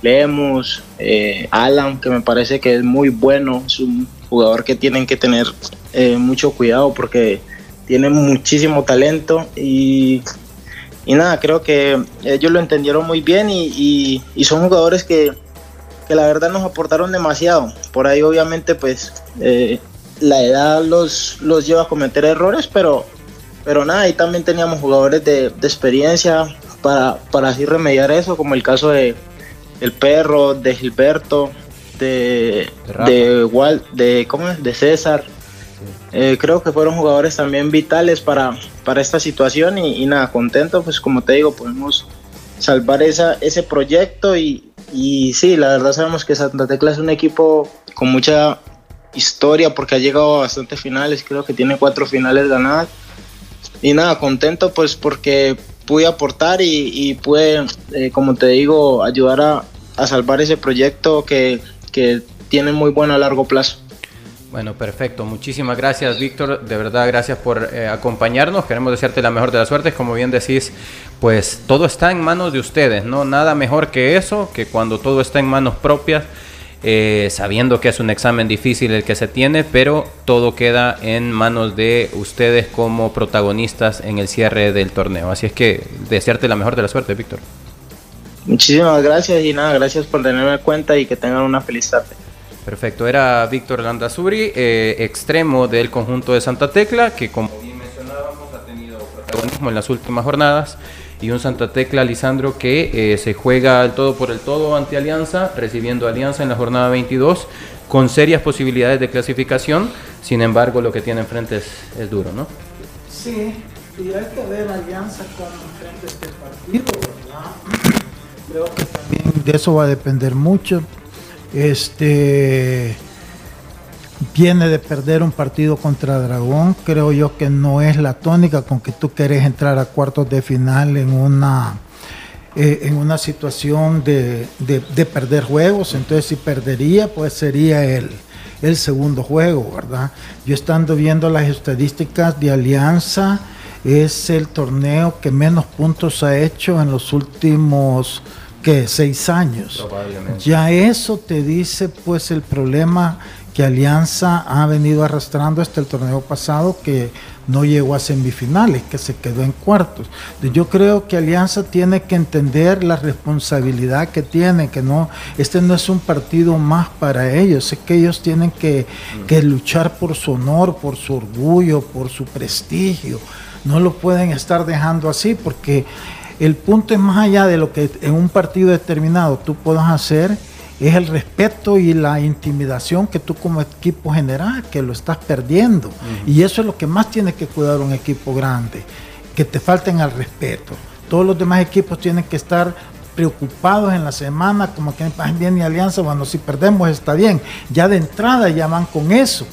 Leemos, eh, Alan, que me parece que es muy bueno, es un jugador que tienen que tener eh, mucho cuidado porque tiene muchísimo talento y y nada, creo que ellos lo entendieron muy bien y, y, y son jugadores que, que, la verdad nos aportaron demasiado. Por ahí obviamente pues eh, la edad los, los lleva a cometer errores, pero, pero nada, ahí también teníamos jugadores de, de experiencia para, para así remediar eso, como el caso de el perro, de Gilberto, de, de, de, Walt, de, ¿cómo es? de César. Eh, creo que fueron jugadores también vitales para, para esta situación y, nada, contento, pues como te digo, podemos salvar esa, ese proyecto y, y sí, la verdad sabemos que Santa Tecla es un equipo con mucha historia porque ha llegado a bastantes finales, creo que tiene cuatro finales ganadas y nada, contento pues porque pude aportar y, y pude, eh, como te digo, ayudar a, a salvar ese proyecto que, que tiene muy bueno a largo plazo. Bueno, perfecto. Muchísimas gracias, Víctor. De verdad, gracias por eh, acompañarnos. Queremos desearte la mejor de las suertes. Como bien decís, pues todo está en manos de ustedes, ¿no? Nada mejor que eso, que cuando todo está en manos propias, eh, sabiendo que es un examen difícil el que se tiene, pero todo queda en manos de ustedes como protagonistas en el cierre del torneo. Así es que desearte la mejor de la suerte, Víctor. Muchísimas gracias y nada, gracias por tenerme en cuenta y que tengan una feliz tarde. Perfecto, era Víctor Landazuri, eh, extremo del conjunto de Santa Tecla, que como bien mencionábamos ha tenido protagonismo en las últimas jornadas, y un Santa Tecla, Lisandro, que eh, se juega el todo por el todo ante Alianza, recibiendo Alianza en la jornada 22, con serias posibilidades de clasificación, sin embargo lo que tiene enfrente es, duro, ¿no? Sí, y hay que ver Alianza con enfrente este partido, ¿verdad? Creo que también de eso va a depender mucho este viene de perder un partido contra Dragón. Creo yo que no es la tónica con que tú querés entrar a cuartos de final en una, eh, en una situación de, perder juegos. Entonces, si perdería, pues sería el, el segundo juego, ¿verdad? Yo estando viendo las estadísticas de Alianza, es el torneo que menos puntos ha hecho en los últimos que seis años. Ya eso te dice pues el problema que Alianza ha venido arrastrando hasta el torneo pasado que no llegó a semifinales, que se quedó en cuartos. Yo creo que Alianza tiene que entender la responsabilidad que tiene, que no, este no es un partido más para ellos, es que ellos tienen que, que luchar por su honor, por su orgullo, por su prestigio. No lo pueden estar dejando así porque el punto es más allá de lo que en un partido determinado tú puedas hacer, es el respeto y la intimidación que tú como equipo generas, que lo estás perdiendo. Y eso es lo que más tiene que cuidar un equipo grande, que te falten al respeto. Todos los demás equipos tienen que estar preocupados en la semana, como que bien y Alianza, bueno, si perdemos está bien. Ya de entrada ya van con eso.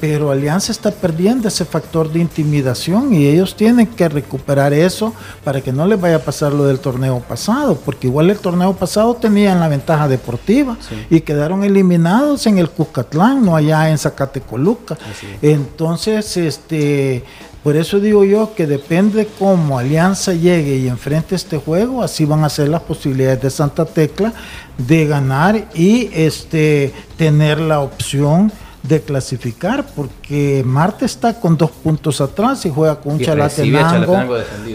Pero Alianza está perdiendo ese factor de intimidación y ellos tienen que recuperar eso para que no les vaya a pasar lo del torneo pasado, porque igual el torneo pasado tenían la ventaja deportiva y quedaron eliminados en el Cuscatlán, no allá en Zacatecoluca. Entonces, este por eso digo yo que depende cómo Alianza llegue y enfrente este juego, así van a ser las posibilidades de Santa Tecla de ganar y este tener la opción de clasificar, porque Marte está con dos puntos atrás y juega con un Chalatenango,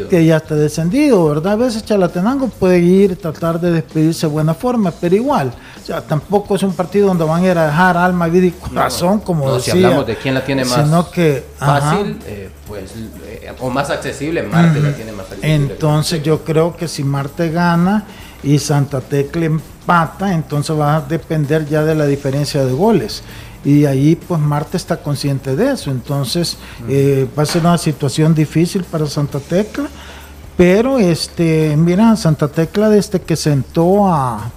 que ya está descendido, ¿verdad? A veces Chalatenango puede ir y tratar de despedirse de buena forma, pero igual, o sea, tampoco es un partido donde van a ir a dejar alma, vida y corazón, como decía. Si hablamos de quién la tiene más que, fácil, eh, pues, eh, o más accesible, Marte la tiene más accesible. Entonces yo creo que si Marte gana y Santa Tecla empata, entonces va a depender ya de la diferencia de goles y ahí pues Marte está consciente de eso. Entonces eh, va a ser una situación difícil para Santa Tecla, pero este, mira, Santa Tecla desde que sentó a,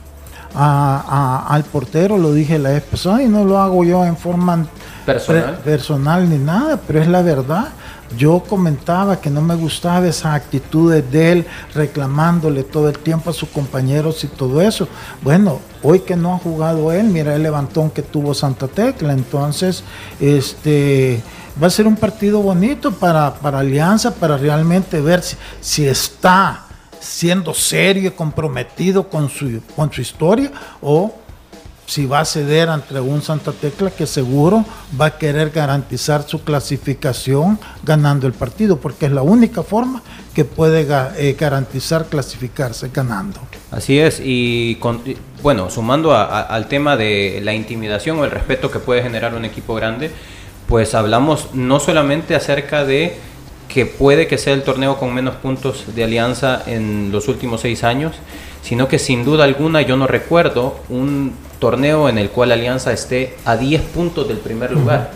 al portero, lo dije la vez pasada y no lo hago yo en forma personal, personal ni nada, pero es la verdad. Yo comentaba que no me gustaba esa actitud de él reclamándole todo el tiempo a sus compañeros y todo eso. Bueno, hoy que no ha jugado él, mira el levantón que tuvo Santa Tecla. Entonces, este va a ser un partido bonito para, para Alianza, para realmente ver si, si está siendo serio y comprometido con su, con su historia o si va a ceder ante un Santa Tecla que seguro va a querer garantizar su clasificación ganando el partido, porque es la única forma que puede eh, garantizar clasificarse ganando. Así es, y, bueno, sumando al tema de la intimidación o el respeto que puede generar un equipo grande, pues hablamos no solamente acerca de que puede que sea el torneo con menos puntos de alianza en los últimos seis años, sino que sin duda alguna yo no recuerdo un torneo en el cual Alianza esté a 10 puntos del primer lugar.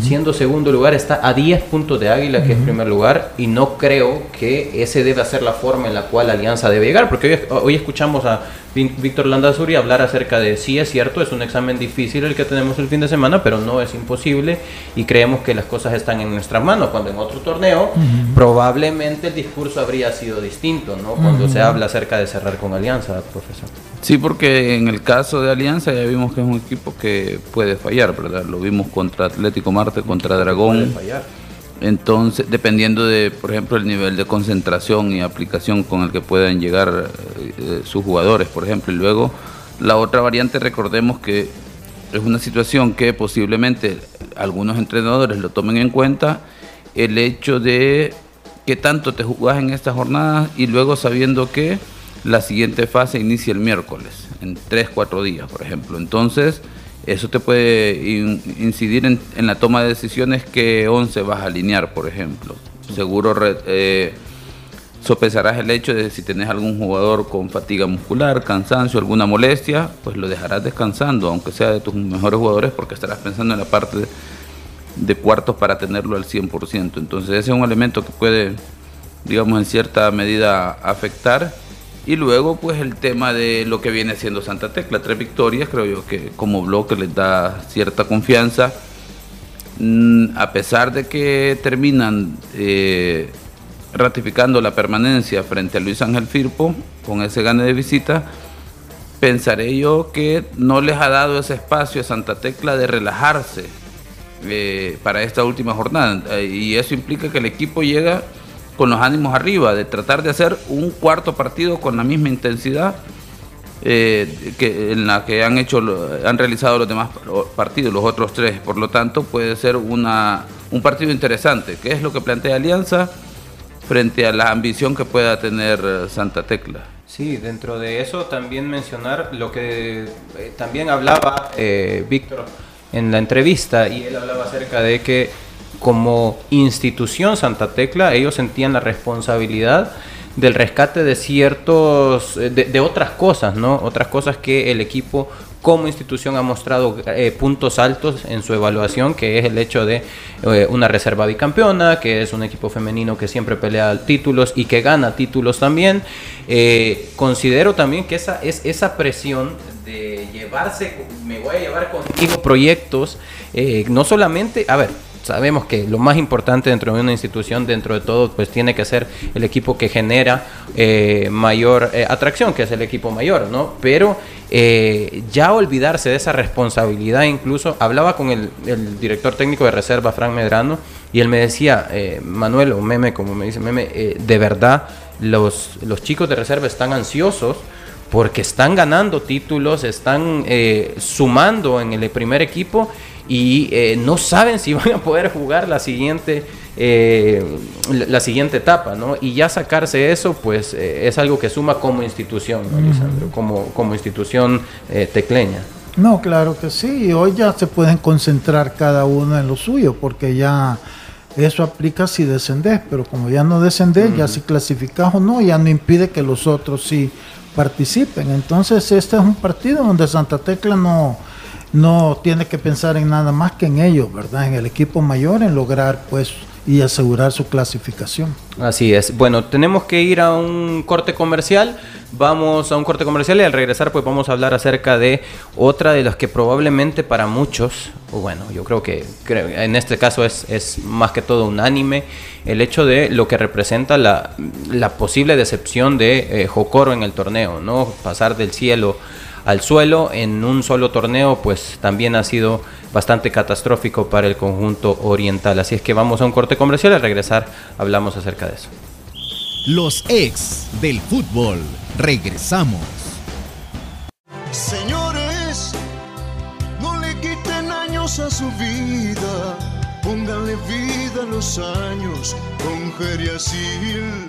Siendo segundo lugar está a 10 puntos de Águila, que es primer lugar, y no creo que ese debe ser la forma en la cual Alianza debe llegar, porque hoy, escuchamos a Víctor Landazuri hablar acerca de sí es cierto, es un examen difícil el que tenemos el fin de semana, pero no es imposible y creemos que las cosas están en nuestras manos, cuando en otro torneo probablemente el discurso habría sido distinto, ¿no? Cuando se habla acerca de cerrar con Alianza, profesor. Sí, porque en el caso de Alianza ya vimos que es un equipo que puede fallar, ¿verdad? Lo vimos contra Atlético Marte, contra Dragón. Puede fallar. Entonces, dependiendo de, por ejemplo, el nivel de concentración y aplicación con el que puedan llegar eh, sus jugadores, por ejemplo. Y luego, la otra variante, recordemos que es una situación que posiblemente algunos entrenadores lo tomen en cuenta, el hecho de que tanto te jugás en esta jornada y luego sabiendo que la siguiente fase inicia el miércoles, en 3, 4 días, por ejemplo. Entonces, eso te puede incidir en, la toma de decisiones que 11 vas a alinear, por ejemplo. Seguro eh, sopesarás el hecho de si tenés algún jugador con fatiga muscular, cansancio, alguna molestia, pues lo dejarás descansando, aunque sea de tus mejores jugadores, porque estarás pensando en la parte de, de cuartos para tenerlo al 100%. Entonces ese es un elemento que puede, digamos, en cierta medida afectar y luego, pues el tema de lo que viene siendo Santa Tecla, tres victorias, creo yo que como bloque les da cierta confianza. Mm, a pesar de que terminan eh, ratificando la permanencia frente a Luis Ángel Firpo con ese gane de visita, pensaré yo que no les ha dado ese espacio a Santa Tecla de relajarse eh, para esta última jornada. Y eso implica que el equipo llega con los ánimos arriba, de tratar de hacer un cuarto partido con la misma intensidad eh, que en la que han hecho han realizado los demás partidos, los otros tres. Por lo tanto, puede ser una, un partido interesante, que es lo que plantea Alianza frente a la ambición que pueda tener eh, Santa Tecla. Sí, dentro de eso también mencionar lo que eh, también hablaba Víctor en la entrevista y él hablaba acerca de que como institución Santa Tecla, ellos sentían la responsabilidad del rescate de ciertos, eh, de, otras cosas, ¿no? Otras cosas que el equipo como institución ha mostrado eh, puntos altos en su evaluación, que es el hecho de eh, una reserva bicampeona, que es un equipo femenino que siempre pelea títulos y que gana títulos también. considero también que esa es esa presión de llevarse, me voy a llevar contigo proyectos, no solamente, a ver, sabemos que lo más importante dentro de una institución, dentro de todo, pues tiene que ser el equipo que genera eh, mayor eh, atracción, que es el equipo mayor, ¿no? Pero eh, ya olvidarse de esa responsabilidad, incluso hablaba con el, director técnico de reserva, Frank Medrano, y él me decía, Manuel, o Meme, como me dice Meme, de verdad, los, los chicos de reserva están ansiosos porque están ganando títulos, están sumando en el primer equipo y eh, no saben si van a poder jugar la siguiente, eh, la siguiente etapa, ¿no? Y ya sacarse eso, pues eh, es algo que suma como institución, ¿no, Como, como institución tecleña. No, claro que sí. Hoy ya se pueden concentrar cada uno en lo suyo, porque ya eso aplica si descendés, pero como ya no descendés, ya si clasificás o no, ya no impide que los otros sí participen. Entonces, este es un partido donde Santa Tecla no no tiene que pensar en nada más que en ellos, ¿verdad? En el equipo mayor, en lograr pues y asegurar su clasificación. Así es. Bueno, tenemos que ir a un corte comercial. Vamos a un corte comercial y al regresar pues vamos a hablar acerca de otra de las que probablemente para muchos, o bueno, yo creo que en este caso es, es, más que todo unánime, el hecho de lo que representa la, posible decepción de eh, en el torneo, ¿no? Pasar del cielo al suelo en un solo torneo, pues también ha sido bastante catastrófico para el conjunto oriental. Así es que vamos a un corte comercial, al regresar hablamos acerca de eso. Los ex del fútbol. Regresamos. Señores, no le quiten años a su vida, pónganle vida a los años con Geriasil.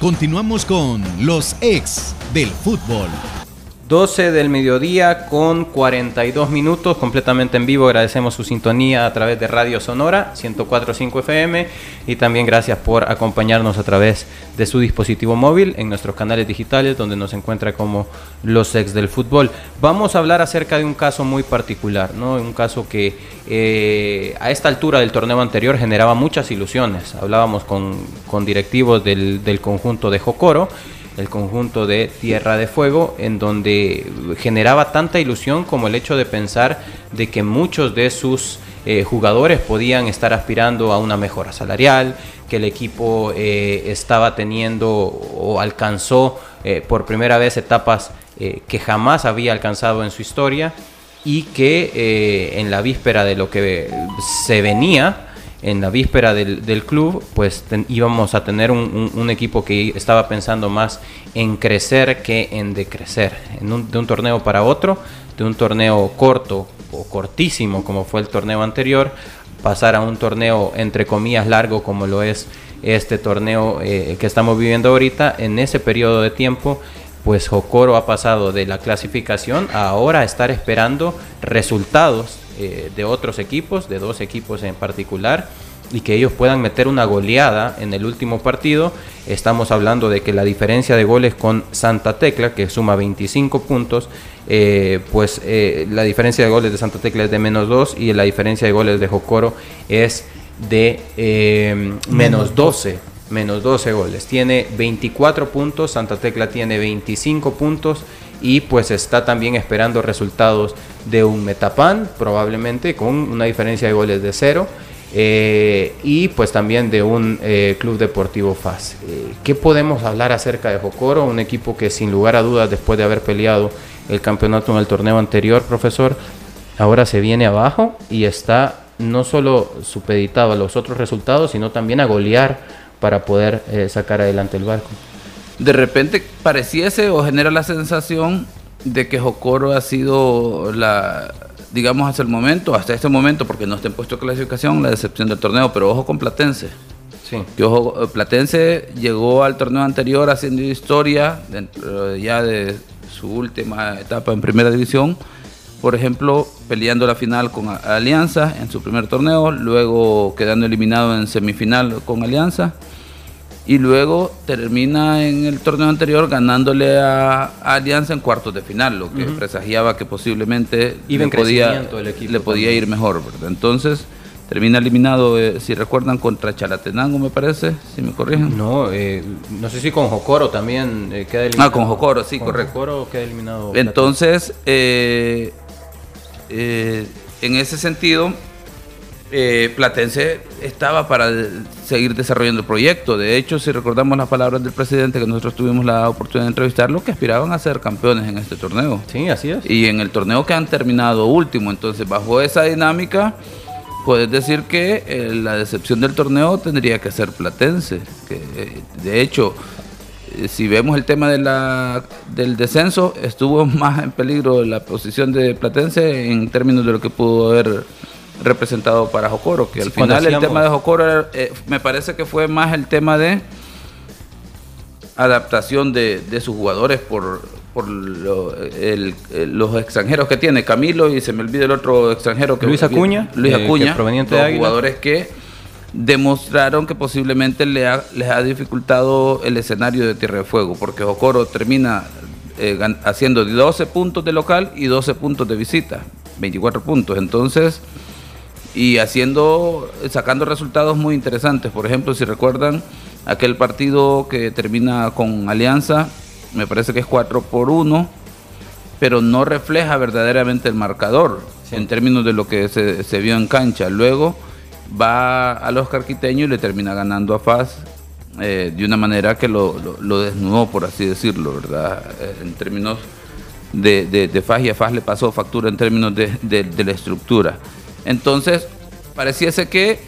Continuamos con los ex del fútbol. 12 del mediodía con 42 minutos, completamente en vivo. Agradecemos su sintonía a través de Radio Sonora 104.5 FM y también gracias por acompañarnos a través de su dispositivo móvil en nuestros canales digitales donde nos encuentra como los ex del fútbol. Vamos a hablar acerca de un caso muy particular, ¿no? un caso que eh, a esta altura del torneo anterior generaba muchas ilusiones. Hablábamos con, con directivos del, del conjunto de Jocoro el conjunto de Tierra de Fuego, en donde generaba tanta ilusión como el hecho de pensar de que muchos de sus eh, jugadores podían estar aspirando a una mejora salarial, que el equipo eh, estaba teniendo o alcanzó eh, por primera vez etapas que jamás había alcanzado en su historia y que en la víspera de lo que se venía, en la víspera del, club, pues íbamos a tener un, equipo que estaba pensando más en crecer que en decrecer. De un torneo para otro, de un torneo corto o cortísimo como fue el torneo anterior, pasar a un torneo entre comillas largo como lo es este torneo eh, que estamos viviendo ahorita, en ese periodo de tiempo pues Jocoro ha pasado de la clasificación a ahora estar esperando resultados eh, de otros equipos, de dos equipos en particular, y que ellos puedan meter una goleada en el último partido. Estamos hablando de que la diferencia de goles con Santa Tecla, que suma 25 puntos, eh, pues eh, la diferencia de goles de Santa Tecla es de menos 2 y la diferencia de goles de Jocoro es de menos 12 menos 12 goles. Tiene 24 puntos, Santa Tecla tiene 25 puntos y pues está también esperando resultados de un Metapan, probablemente con una diferencia de goles de cero. Eh, y pues también de un eh, club deportivo FAS. Eh, ¿Qué podemos hablar acerca de Jocoro? Un equipo que sin lugar a dudas, después de haber peleado el campeonato en el torneo anterior, profesor, ahora se viene abajo y está no solo supeditado a los otros resultados, sino también a golear para poder sacar adelante el barco de repente pareciese o genera la sensación de que Jocoro ha sido la, digamos, hasta el momento, hasta este momento, porque no está en puesto de clasificación, la decepción del torneo, pero ojo con Platense. Sí. Que ojo, eh, Platense llegó al torneo anterior haciendo historia dentro ya de su última etapa en primera división. Por ejemplo, peleando la final con Alianza en su primer torneo, luego quedando eliminado en semifinal con Alianza y luego termina en el torneo anterior ganándole a, Alianza en cuartos de final, lo que presagiaba que posiblemente le podía, le podía ir mejor, ¿verdad? Entonces termina eliminado, eh, si recuerdan, contra Chalatenango, me parece, si me corrigen. No, eh, no sé si con Jocoro también eh, queda eliminado. Ah, con Jocoro, sí, con correcto. Jocoro queda eliminado. Entonces, en ese sentido, eh, Platense estaba para seguir desarrollando el proyecto. De hecho, si recordamos las palabras del presidente que nosotros tuvimos la oportunidad de entrevistarlo, que aspiraban a ser campeones en este torneo. Sí, así es. Y en el torneo que han terminado último. Entonces, bajo esa dinámica, puedes decir que eh, la decepción del torneo tendría que ser Platense. Que, eh, de hecho, si vemos el tema de la, del descenso, estuvo más en peligro la posición de Platense en términos de lo que pudo haber representado para Jocoro, que al final el tema de Jocoro eh, me parece que fue más el tema de adaptación de, sus jugadores por, por los extranjeros que tiene, Camilo y se me olvida el otro extranjero que Luis Acuña, Luis eh, Acuña, proveniente de jugadores que demostraron que posiblemente le les ha dificultado el escenario de Tierra de Fuego, porque Jocoro termina eh, haciendo 12 puntos de local y 12 puntos de visita, 24 puntos. Entonces, y haciendo, sacando resultados muy interesantes. Por ejemplo, si recuerdan aquel partido que termina con Alianza, me parece que es 4 por 1, pero no refleja verdaderamente el marcador en términos de lo que se, vio en cancha. Luego va a los carquiteños y le termina ganando a Faz eh, de una manera que lo, desnudó, por así decirlo, ¿verdad? Eh, en términos de, de, Faz y a Faz le pasó factura en términos de la estructura. Entonces, pareciese que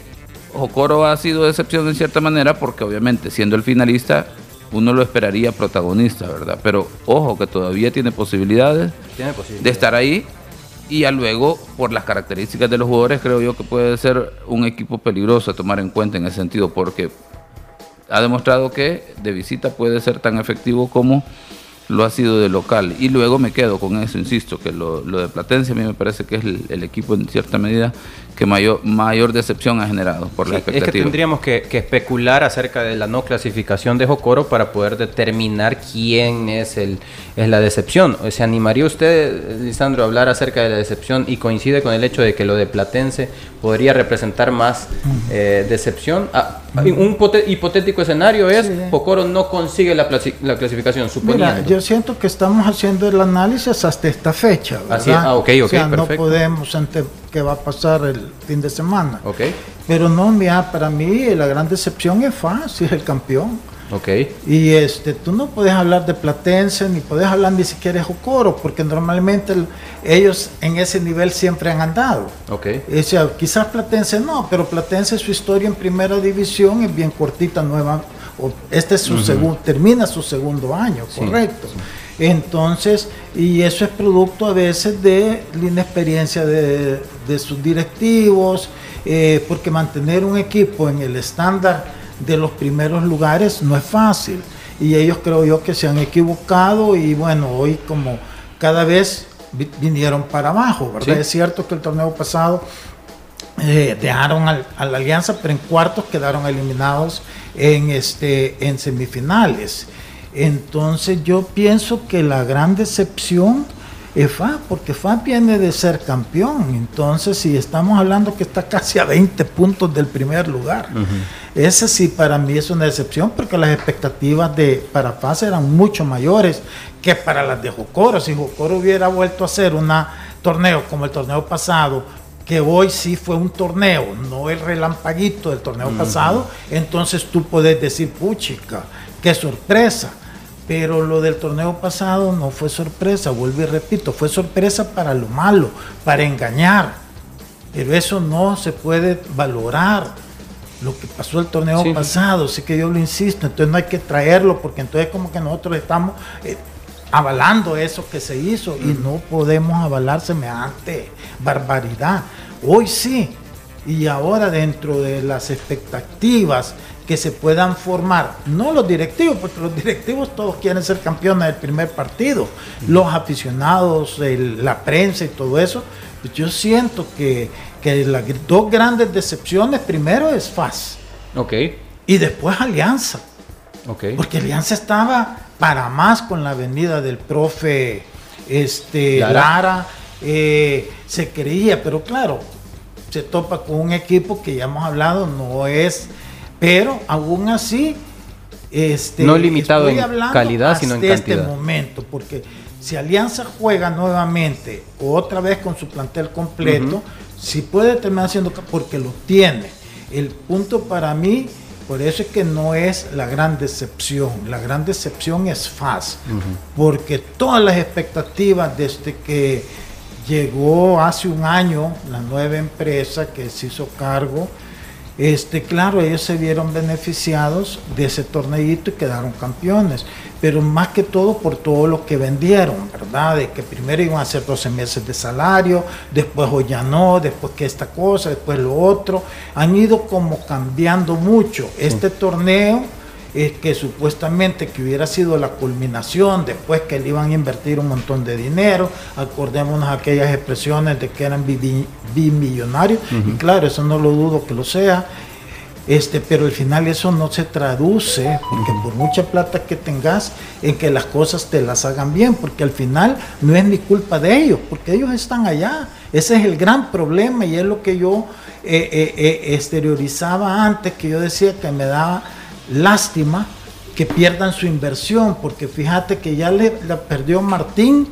Jocoro ha sido decepción en cierta manera porque obviamente siendo el finalista uno lo esperaría protagonista, ¿verdad? Pero ojo que todavía tiene posibilidades, de estar ahí y ya luego, por las características de los jugadores, creo yo que puede ser un equipo peligroso a tomar en cuenta en ese sentido, porque ha demostrado que de visita puede ser tan efectivo como lo ha sido de local. Y luego me quedo con eso, insisto, que lo, de Platense a mí me parece que es el, equipo en cierta medida que mayor, mayor decepción ha generado por la expectativa. Es que tendríamos que, especular acerca de la no clasificación de Jocoro para poder determinar quién es, el, es la decepción. ¿Se animaría usted, Lisandro, a hablar acerca de la decepción y coincide con el hecho de que lo de Platense podría representar más eh, decepción? Ah, un hipotético escenario es Jocoro no consigue la, clasificación, suponiendo. yo siento que estamos haciendo el análisis hasta esta fecha. Así ah, ok, ok, no podemos ante qué va a pasar el fin de semana. Ok. Pero no, mira, para mí la gran decepción es fácil, el campeón. Ok. Y este, tú no puedes hablar de Platense, ni puedes hablar ni siquiera de Jocoro, porque normalmente ellos en ese nivel siempre han andado. Ok. O sea, quizás Platense no, pero Platense su historia en primera división es bien cortita, nueva. Este es su segundo, termina su segundo año, correcto. Entonces, y eso es producto a veces de la inexperiencia de, sus directivos, eh, porque mantener un equipo en el estándar de los primeros lugares no es fácil. Y ellos creo yo que se han equivocado y bueno, hoy como cada vez vinieron para abajo, ¿verdad? Es cierto que el torneo pasado eh, dejaron a la alianza, pero en cuartos quedaron eliminados en, este, en semifinales. Entonces yo pienso que la gran decepción es FA, porque FA viene de ser campeón. Entonces, si estamos hablando que está casi a 20 puntos del primer lugar, ese sí para mí es una decepción porque las expectativas de para FA eran mucho mayores que para las de Jocoro. Si Jocoro hubiera vuelto a hacer un torneo como el torneo pasado, que hoy sí fue un torneo, no el relampaguito del torneo pasado, entonces tú puedes decir, puchica, qué sorpresa pero lo del torneo pasado no fue sorpresa, vuelvo y repito, fue sorpresa para lo malo, para engañar. Pero eso no se puede valorar. Lo que pasó el torneo pasado, sí que yo lo insisto, entonces no hay que traerlo porque entonces como que nosotros estamos eh, avalando eso que se hizo y no podemos avalar semejante barbaridad. Hoy sí, y ahora dentro de las expectativas que se puedan formar, no los directivos, porque los directivos todos quieren ser campeones del primer partido, los aficionados, la prensa y todo eso, pues yo siento que, las dos grandes decepciones, primero es FAS. Ok. Y después Alianza. Ok. Porque Alianza estaba para más con la venida del profe este, Lara, eh, se creía, pero claro, se topa con un equipo que ya hemos hablado, no es pero aún así, este, no limitado en calidad, sino en este momento, porque si Alianza juega nuevamente otra vez con su plantel completo, si puede terminar siendo porque lo tiene. El punto para mí, por eso es que no es la gran decepción. La gran decepción es FAS, porque todas las expectativas desde que llegó hace un año la nueva empresa que se hizo cargo este, claro, ellos se vieron beneficiados de ese torneito y quedaron campeones, pero más que todo por todo lo que vendieron, ¿verdad? De que primero iban a hacer 12 meses de salario, después o ya no, después que esta cosa, después lo otro. Han ido como cambiando mucho. Este torneo es que supuestamente que hubiera sido la culminación después que le iban a invertir un montón de dinero, acordémonos aquellas expresiones de que eran bimillonarios, y claro, eso no lo dudo que lo sea, este, pero al final eso no se traduce, porque por mucha plata que tengas, en que las cosas te las hagan bien, porque al final no es ni culpa de ellos, porque ellos están allá. Ese es el gran problema y es lo que yo eh, eh, eh, exteriorizaba antes, que yo decía que me daba lástima que pierdan su inversión, porque fíjate que ya le, perdió Martín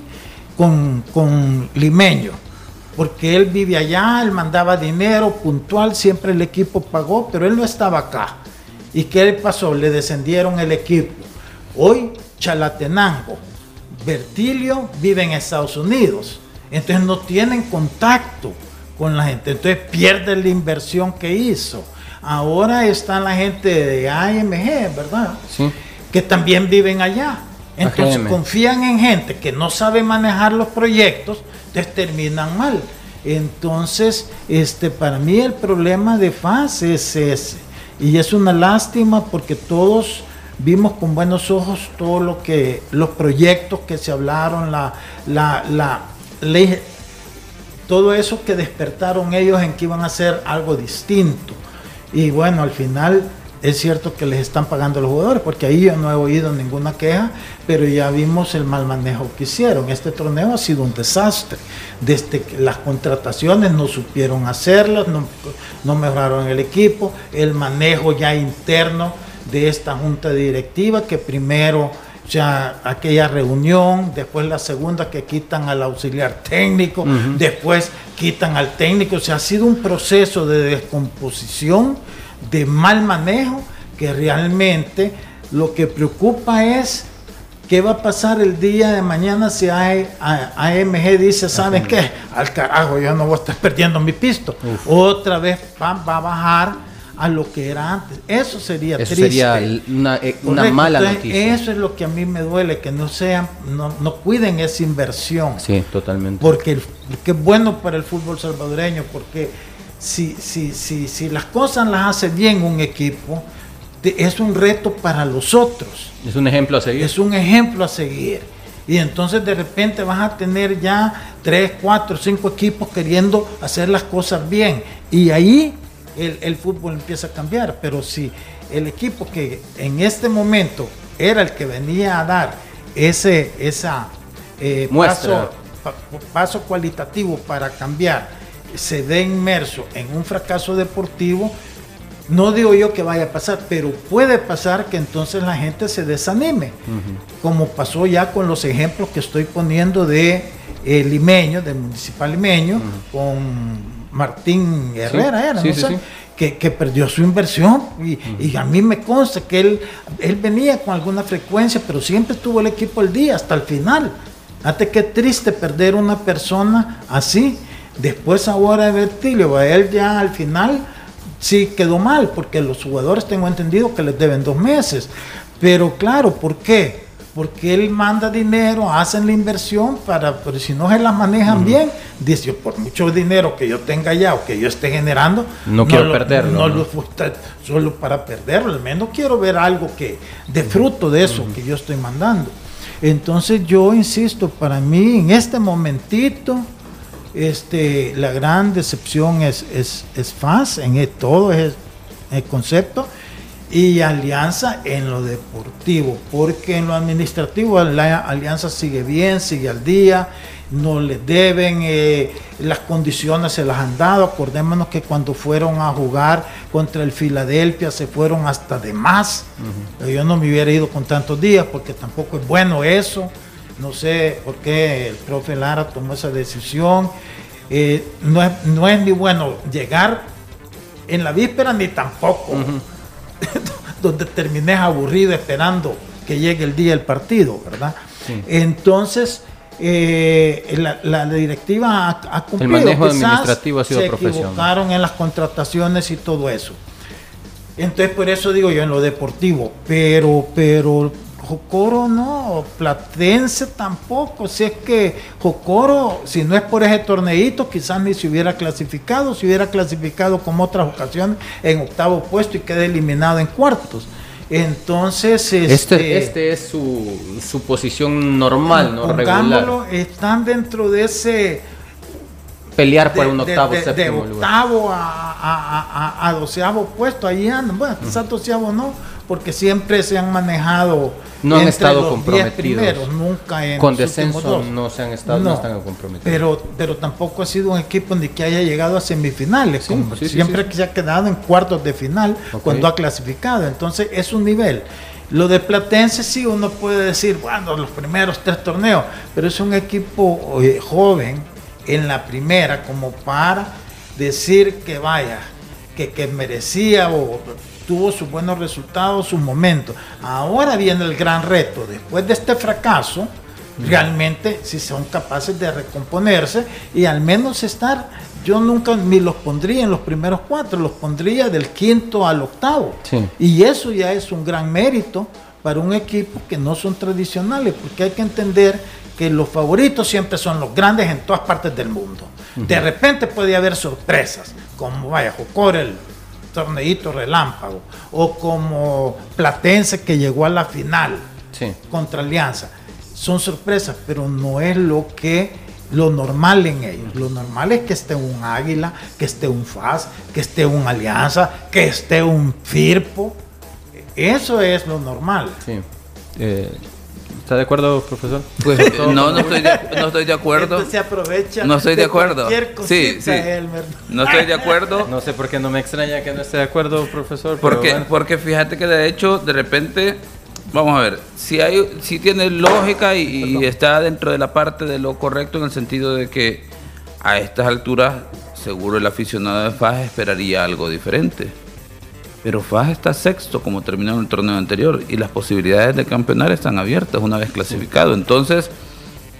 con, con, Limeño, porque él vive allá, él mandaba dinero puntual, siempre el equipo pagó, pero él no estaba acá. ¿Y qué pasó? Le descendieron el equipo. Hoy Chalatenango, Bertilio vive en Estados Unidos, entonces no tienen contacto con la gente, entonces pierde la inversión que hizo. Ahora está la gente de AMG, ¿verdad? Sí. Que también viven allá. Entonces confían en gente que no sabe manejar los proyectos, terminan mal. Entonces, este, para mí el problema de FAS es ese. Y es una lástima porque todos vimos con buenos ojos todo lo que, los proyectos que se hablaron, la, la, la ley, todo eso que despertaron ellos en que iban a hacer algo distinto. Y bueno, al final es cierto que les están pagando los jugadores, porque ahí yo no he oído ninguna queja, pero ya vimos el mal manejo que hicieron. Este torneo ha sido un desastre. Desde que las contrataciones no supieron hacerlas, no, no mejoraron el equipo, el manejo ya interno de esta junta directiva, que primero ya aquella reunión, después la segunda que quitan al auxiliar técnico, después quitan al técnico, o sea, ha sido un proceso de descomposición de mal manejo que realmente lo que preocupa es qué va a pasar el día de mañana si AMG dice, ¿saben qué? Al carajo, yo no voy a estar perdiendo mi pisto. Otra vez va, a bajar a lo que era antes. Eso sería eso Sería una, eh, mala noticia. Eso es lo que a mí me duele, que no sean, no, no cuiden esa inversión. Sí, totalmente. Porque, porque es bueno para el fútbol salvadoreño, porque si, si, si, si las cosas las hace bien un equipo, es un reto para los otros. Es un ejemplo a seguir. Es un ejemplo a seguir. Y entonces de repente vas a tener ya tres, cuatro, cinco equipos queriendo hacer las cosas bien. Y ahí el, fútbol empieza a cambiar. Pero si el equipo que en este momento era el que venía a dar ese esa, eh, paso, paso cualitativo para cambiar se ve inmerso en un fracaso deportivo, no digo yo que vaya a pasar, pero puede pasar que entonces la gente se desanime, como pasó ya con los ejemplos que estoy poniendo de eh, Limeño, del municipal Limeño, con Martín Herrera, era, Que, perdió su inversión y, a mí me consta que él, él venía con alguna frecuencia, pero siempre tuvo el equipo al día hasta el final. Fíjate qué triste perder una persona así Después ahora de Bertilio, a él ya al final sí quedó mal, porque los jugadores tengo entendido que les deben dos meses. Pero claro, ¿por qué? Porque él manda dinero, hacen la inversión para, pero si no se la manejan bien, dice, por mucho dinero que yo tenga ya o que yo esté generando, no, quiero perderlo. No, lo solo para perderlo, al menos quiero ver algo que de fruto de eso que yo estoy mandando. Entonces yo insisto, para mí en este momentito, este, la gran decepción es, es, es FAS en todo es el concepto y Alianza en lo deportivo, porque en lo administrativo la Alianza sigue bien, sigue al día, no le deben, eh, las condiciones se las han dado, acordémonos que cuando fueron a jugar contra el Filadelfia se fueron hasta de más, yo no me hubiera ido con tantos días porque tampoco es bueno eso, no sé por qué el profe Lara tomó esa decisión. Eh, no, es, no, es, ni bueno llegar en la víspera ni tampoco donde termines aburrido esperando que llegue el día del partido, ¿verdad? Entonces, eh, la, directiva ha, cumplido. El manejo administrativo ha sido se equivocaron en las contrataciones y todo eso. Entonces, por eso digo yo en lo deportivo, pero, pero Jocoro no, Platense tampoco. Si es que Jocoro, si no es por ese torneito, quizás ni se hubiera clasificado, se hubiera clasificado como otras ocasiones en octavo puesto y queda eliminado en cuartos. Entonces, este, este, este es su, su, posición normal, no regular. están dentro de ese pelear por un octavo, de, de octavo a, a, a, a, doceavo puesto, ahí andan. Bueno, quizás doceavo no, porque siempre se han manejado no han estado comprometidos. nunca en Con descenso no se han estado, no, están comprometidos. Pero, pero tampoco ha sido un equipo ni que haya llegado a semifinales. siempre que se ha quedado en cuartos de final cuando ha clasificado. Entonces es un nivel. Lo de Platense sí uno puede decir, bueno, los primeros tres torneos, pero es un equipo eh, joven en la primera como para decir que vaya, que, que merecía o tuvo sus buenos resultados, sus momentos. Ahora viene el gran reto, después de este fracaso, realmente si son capaces de recomponerse y al menos estar, yo nunca ni los pondría en los primeros cuatro, los pondría del quinto al octavo. Y eso ya es un gran mérito para un equipo que no son tradicionales, porque hay que entender que los favoritos siempre son los grandes en todas partes del mundo. De repente puede haber sorpresas, como vaya, Jocor el torneito relámpago, o como Platense que llegó a la final contra Alianza. Son sorpresas, pero no es lo que lo normal en ellos. Lo normal es que esté un Águila, que esté un FAS, que esté un Alianza, que esté un Firpo. Eso es lo normal. Sí. Eh, ¿Está de acuerdo, profesor? Pues no, no estoy de, no estoy de acuerdo. se aprovecha. No estoy de, acuerdo. Sí, sí. No estoy de acuerdo. No sé por qué no me extraña que no esté de acuerdo, profesor. Porque, porque fíjate que de hecho, de repente, vamos a ver, si hay, si tiene lógica y, está dentro de la parte de lo correcto en el sentido de que a estas alturas, seguro el aficionado de FAS esperaría algo diferente. Pero FAS está sexto como terminó en el torneo anterior y las posibilidades de campeonar están abiertas una vez clasificado. Entonces,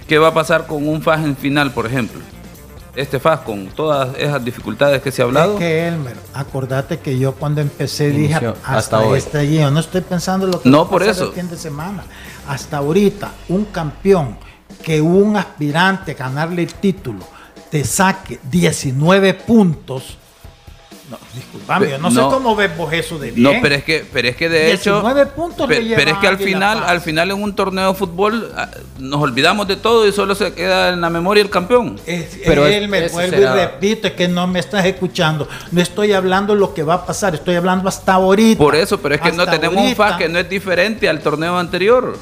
¿qué va a pasar con un FAS en final, por ejemplo? Este FAS con todas esas dificultades que se ha hablado. Es que Elmer, acordate que yo cuando empecé dije hasta, hoy. este día, no estoy pensando lo que no por eso. el fin de semana. Hasta ahorita, un campeón que un aspirante a ganarle el título te saque 19 puntos no, disculpame, yo no, sé cómo ves vos eso de bien. No, pero es que, pero es que de hecho. puntos pero, es que al final, al final en un torneo de fútbol ah, nos olvidamos de todo y solo se queda en la memoria el campeón. pero él me vuelve y repite que no me estás escuchando. No estoy hablando lo que va a pasar, estoy hablando hasta ahorita. Por eso, pero es que no tenemos un FAS que no es diferente al torneo anterior.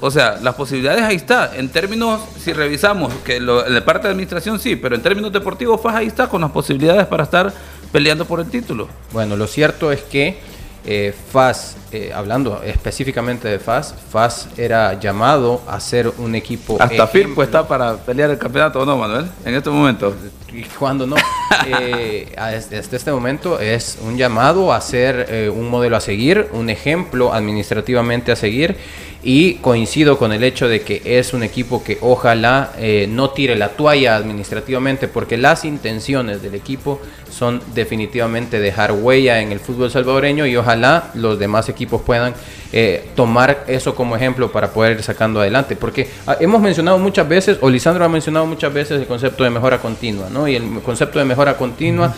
O sea, las posibilidades ahí está. En términos, si revisamos, que lo, en la parte de administración sí, pero en términos deportivos, FAS ahí está con las posibilidades para estar peleando por el título. Bueno, lo cierto es que eh, FAS, eh, hablando específicamente de FAS, FAS era llamado a ser un equipo. Hasta Firpo está para pelear el campeonato, ¿no, Manuel? En este momento. ¿Y cuándo no? eh, desde este momento es un llamado a ser eh, un modelo a seguir, un ejemplo administrativamente a seguir y coincido con el hecho de que es un equipo que ojalá eh, no tire la toalla administrativamente porque las intenciones del equipo son definitivamente dejar huella en el fútbol salvadoreño y ojalá los demás equipos puedan eh, tomar eso como ejemplo para poder ir sacando adelante porque ah, hemos mencionado muchas veces o Lisandro ha mencionado muchas veces el concepto de mejora continua ¿no? y el concepto de mejora continua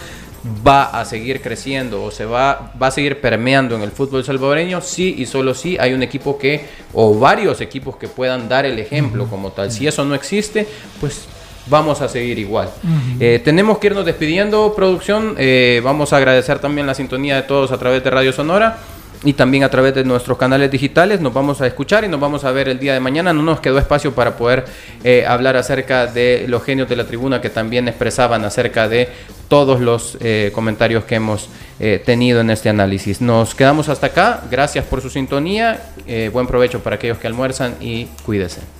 va a seguir creciendo o se va, va a seguir permeando en el fútbol salvadoreño, sí y solo sí hay un equipo que, o varios equipos que puedan dar el ejemplo como tal. Si eso no existe, pues vamos a seguir igual. Eh, tenemos que irnos despidiendo, producción. Eh, vamos a agradecer también la sintonía de todos a través de Radio Sonora y también a través de nuestros canales digitales. Nos vamos a escuchar y nos vamos a ver el día de mañana. No nos quedó espacio para poder eh, hablar acerca de los genios de la tribuna que también expresaban acerca de todos los eh, comentarios que hemos eh, tenido en este análisis. Nos quedamos hasta acá. Gracias por su sintonía. buen provecho para aquellos que almuerzan y cuídense.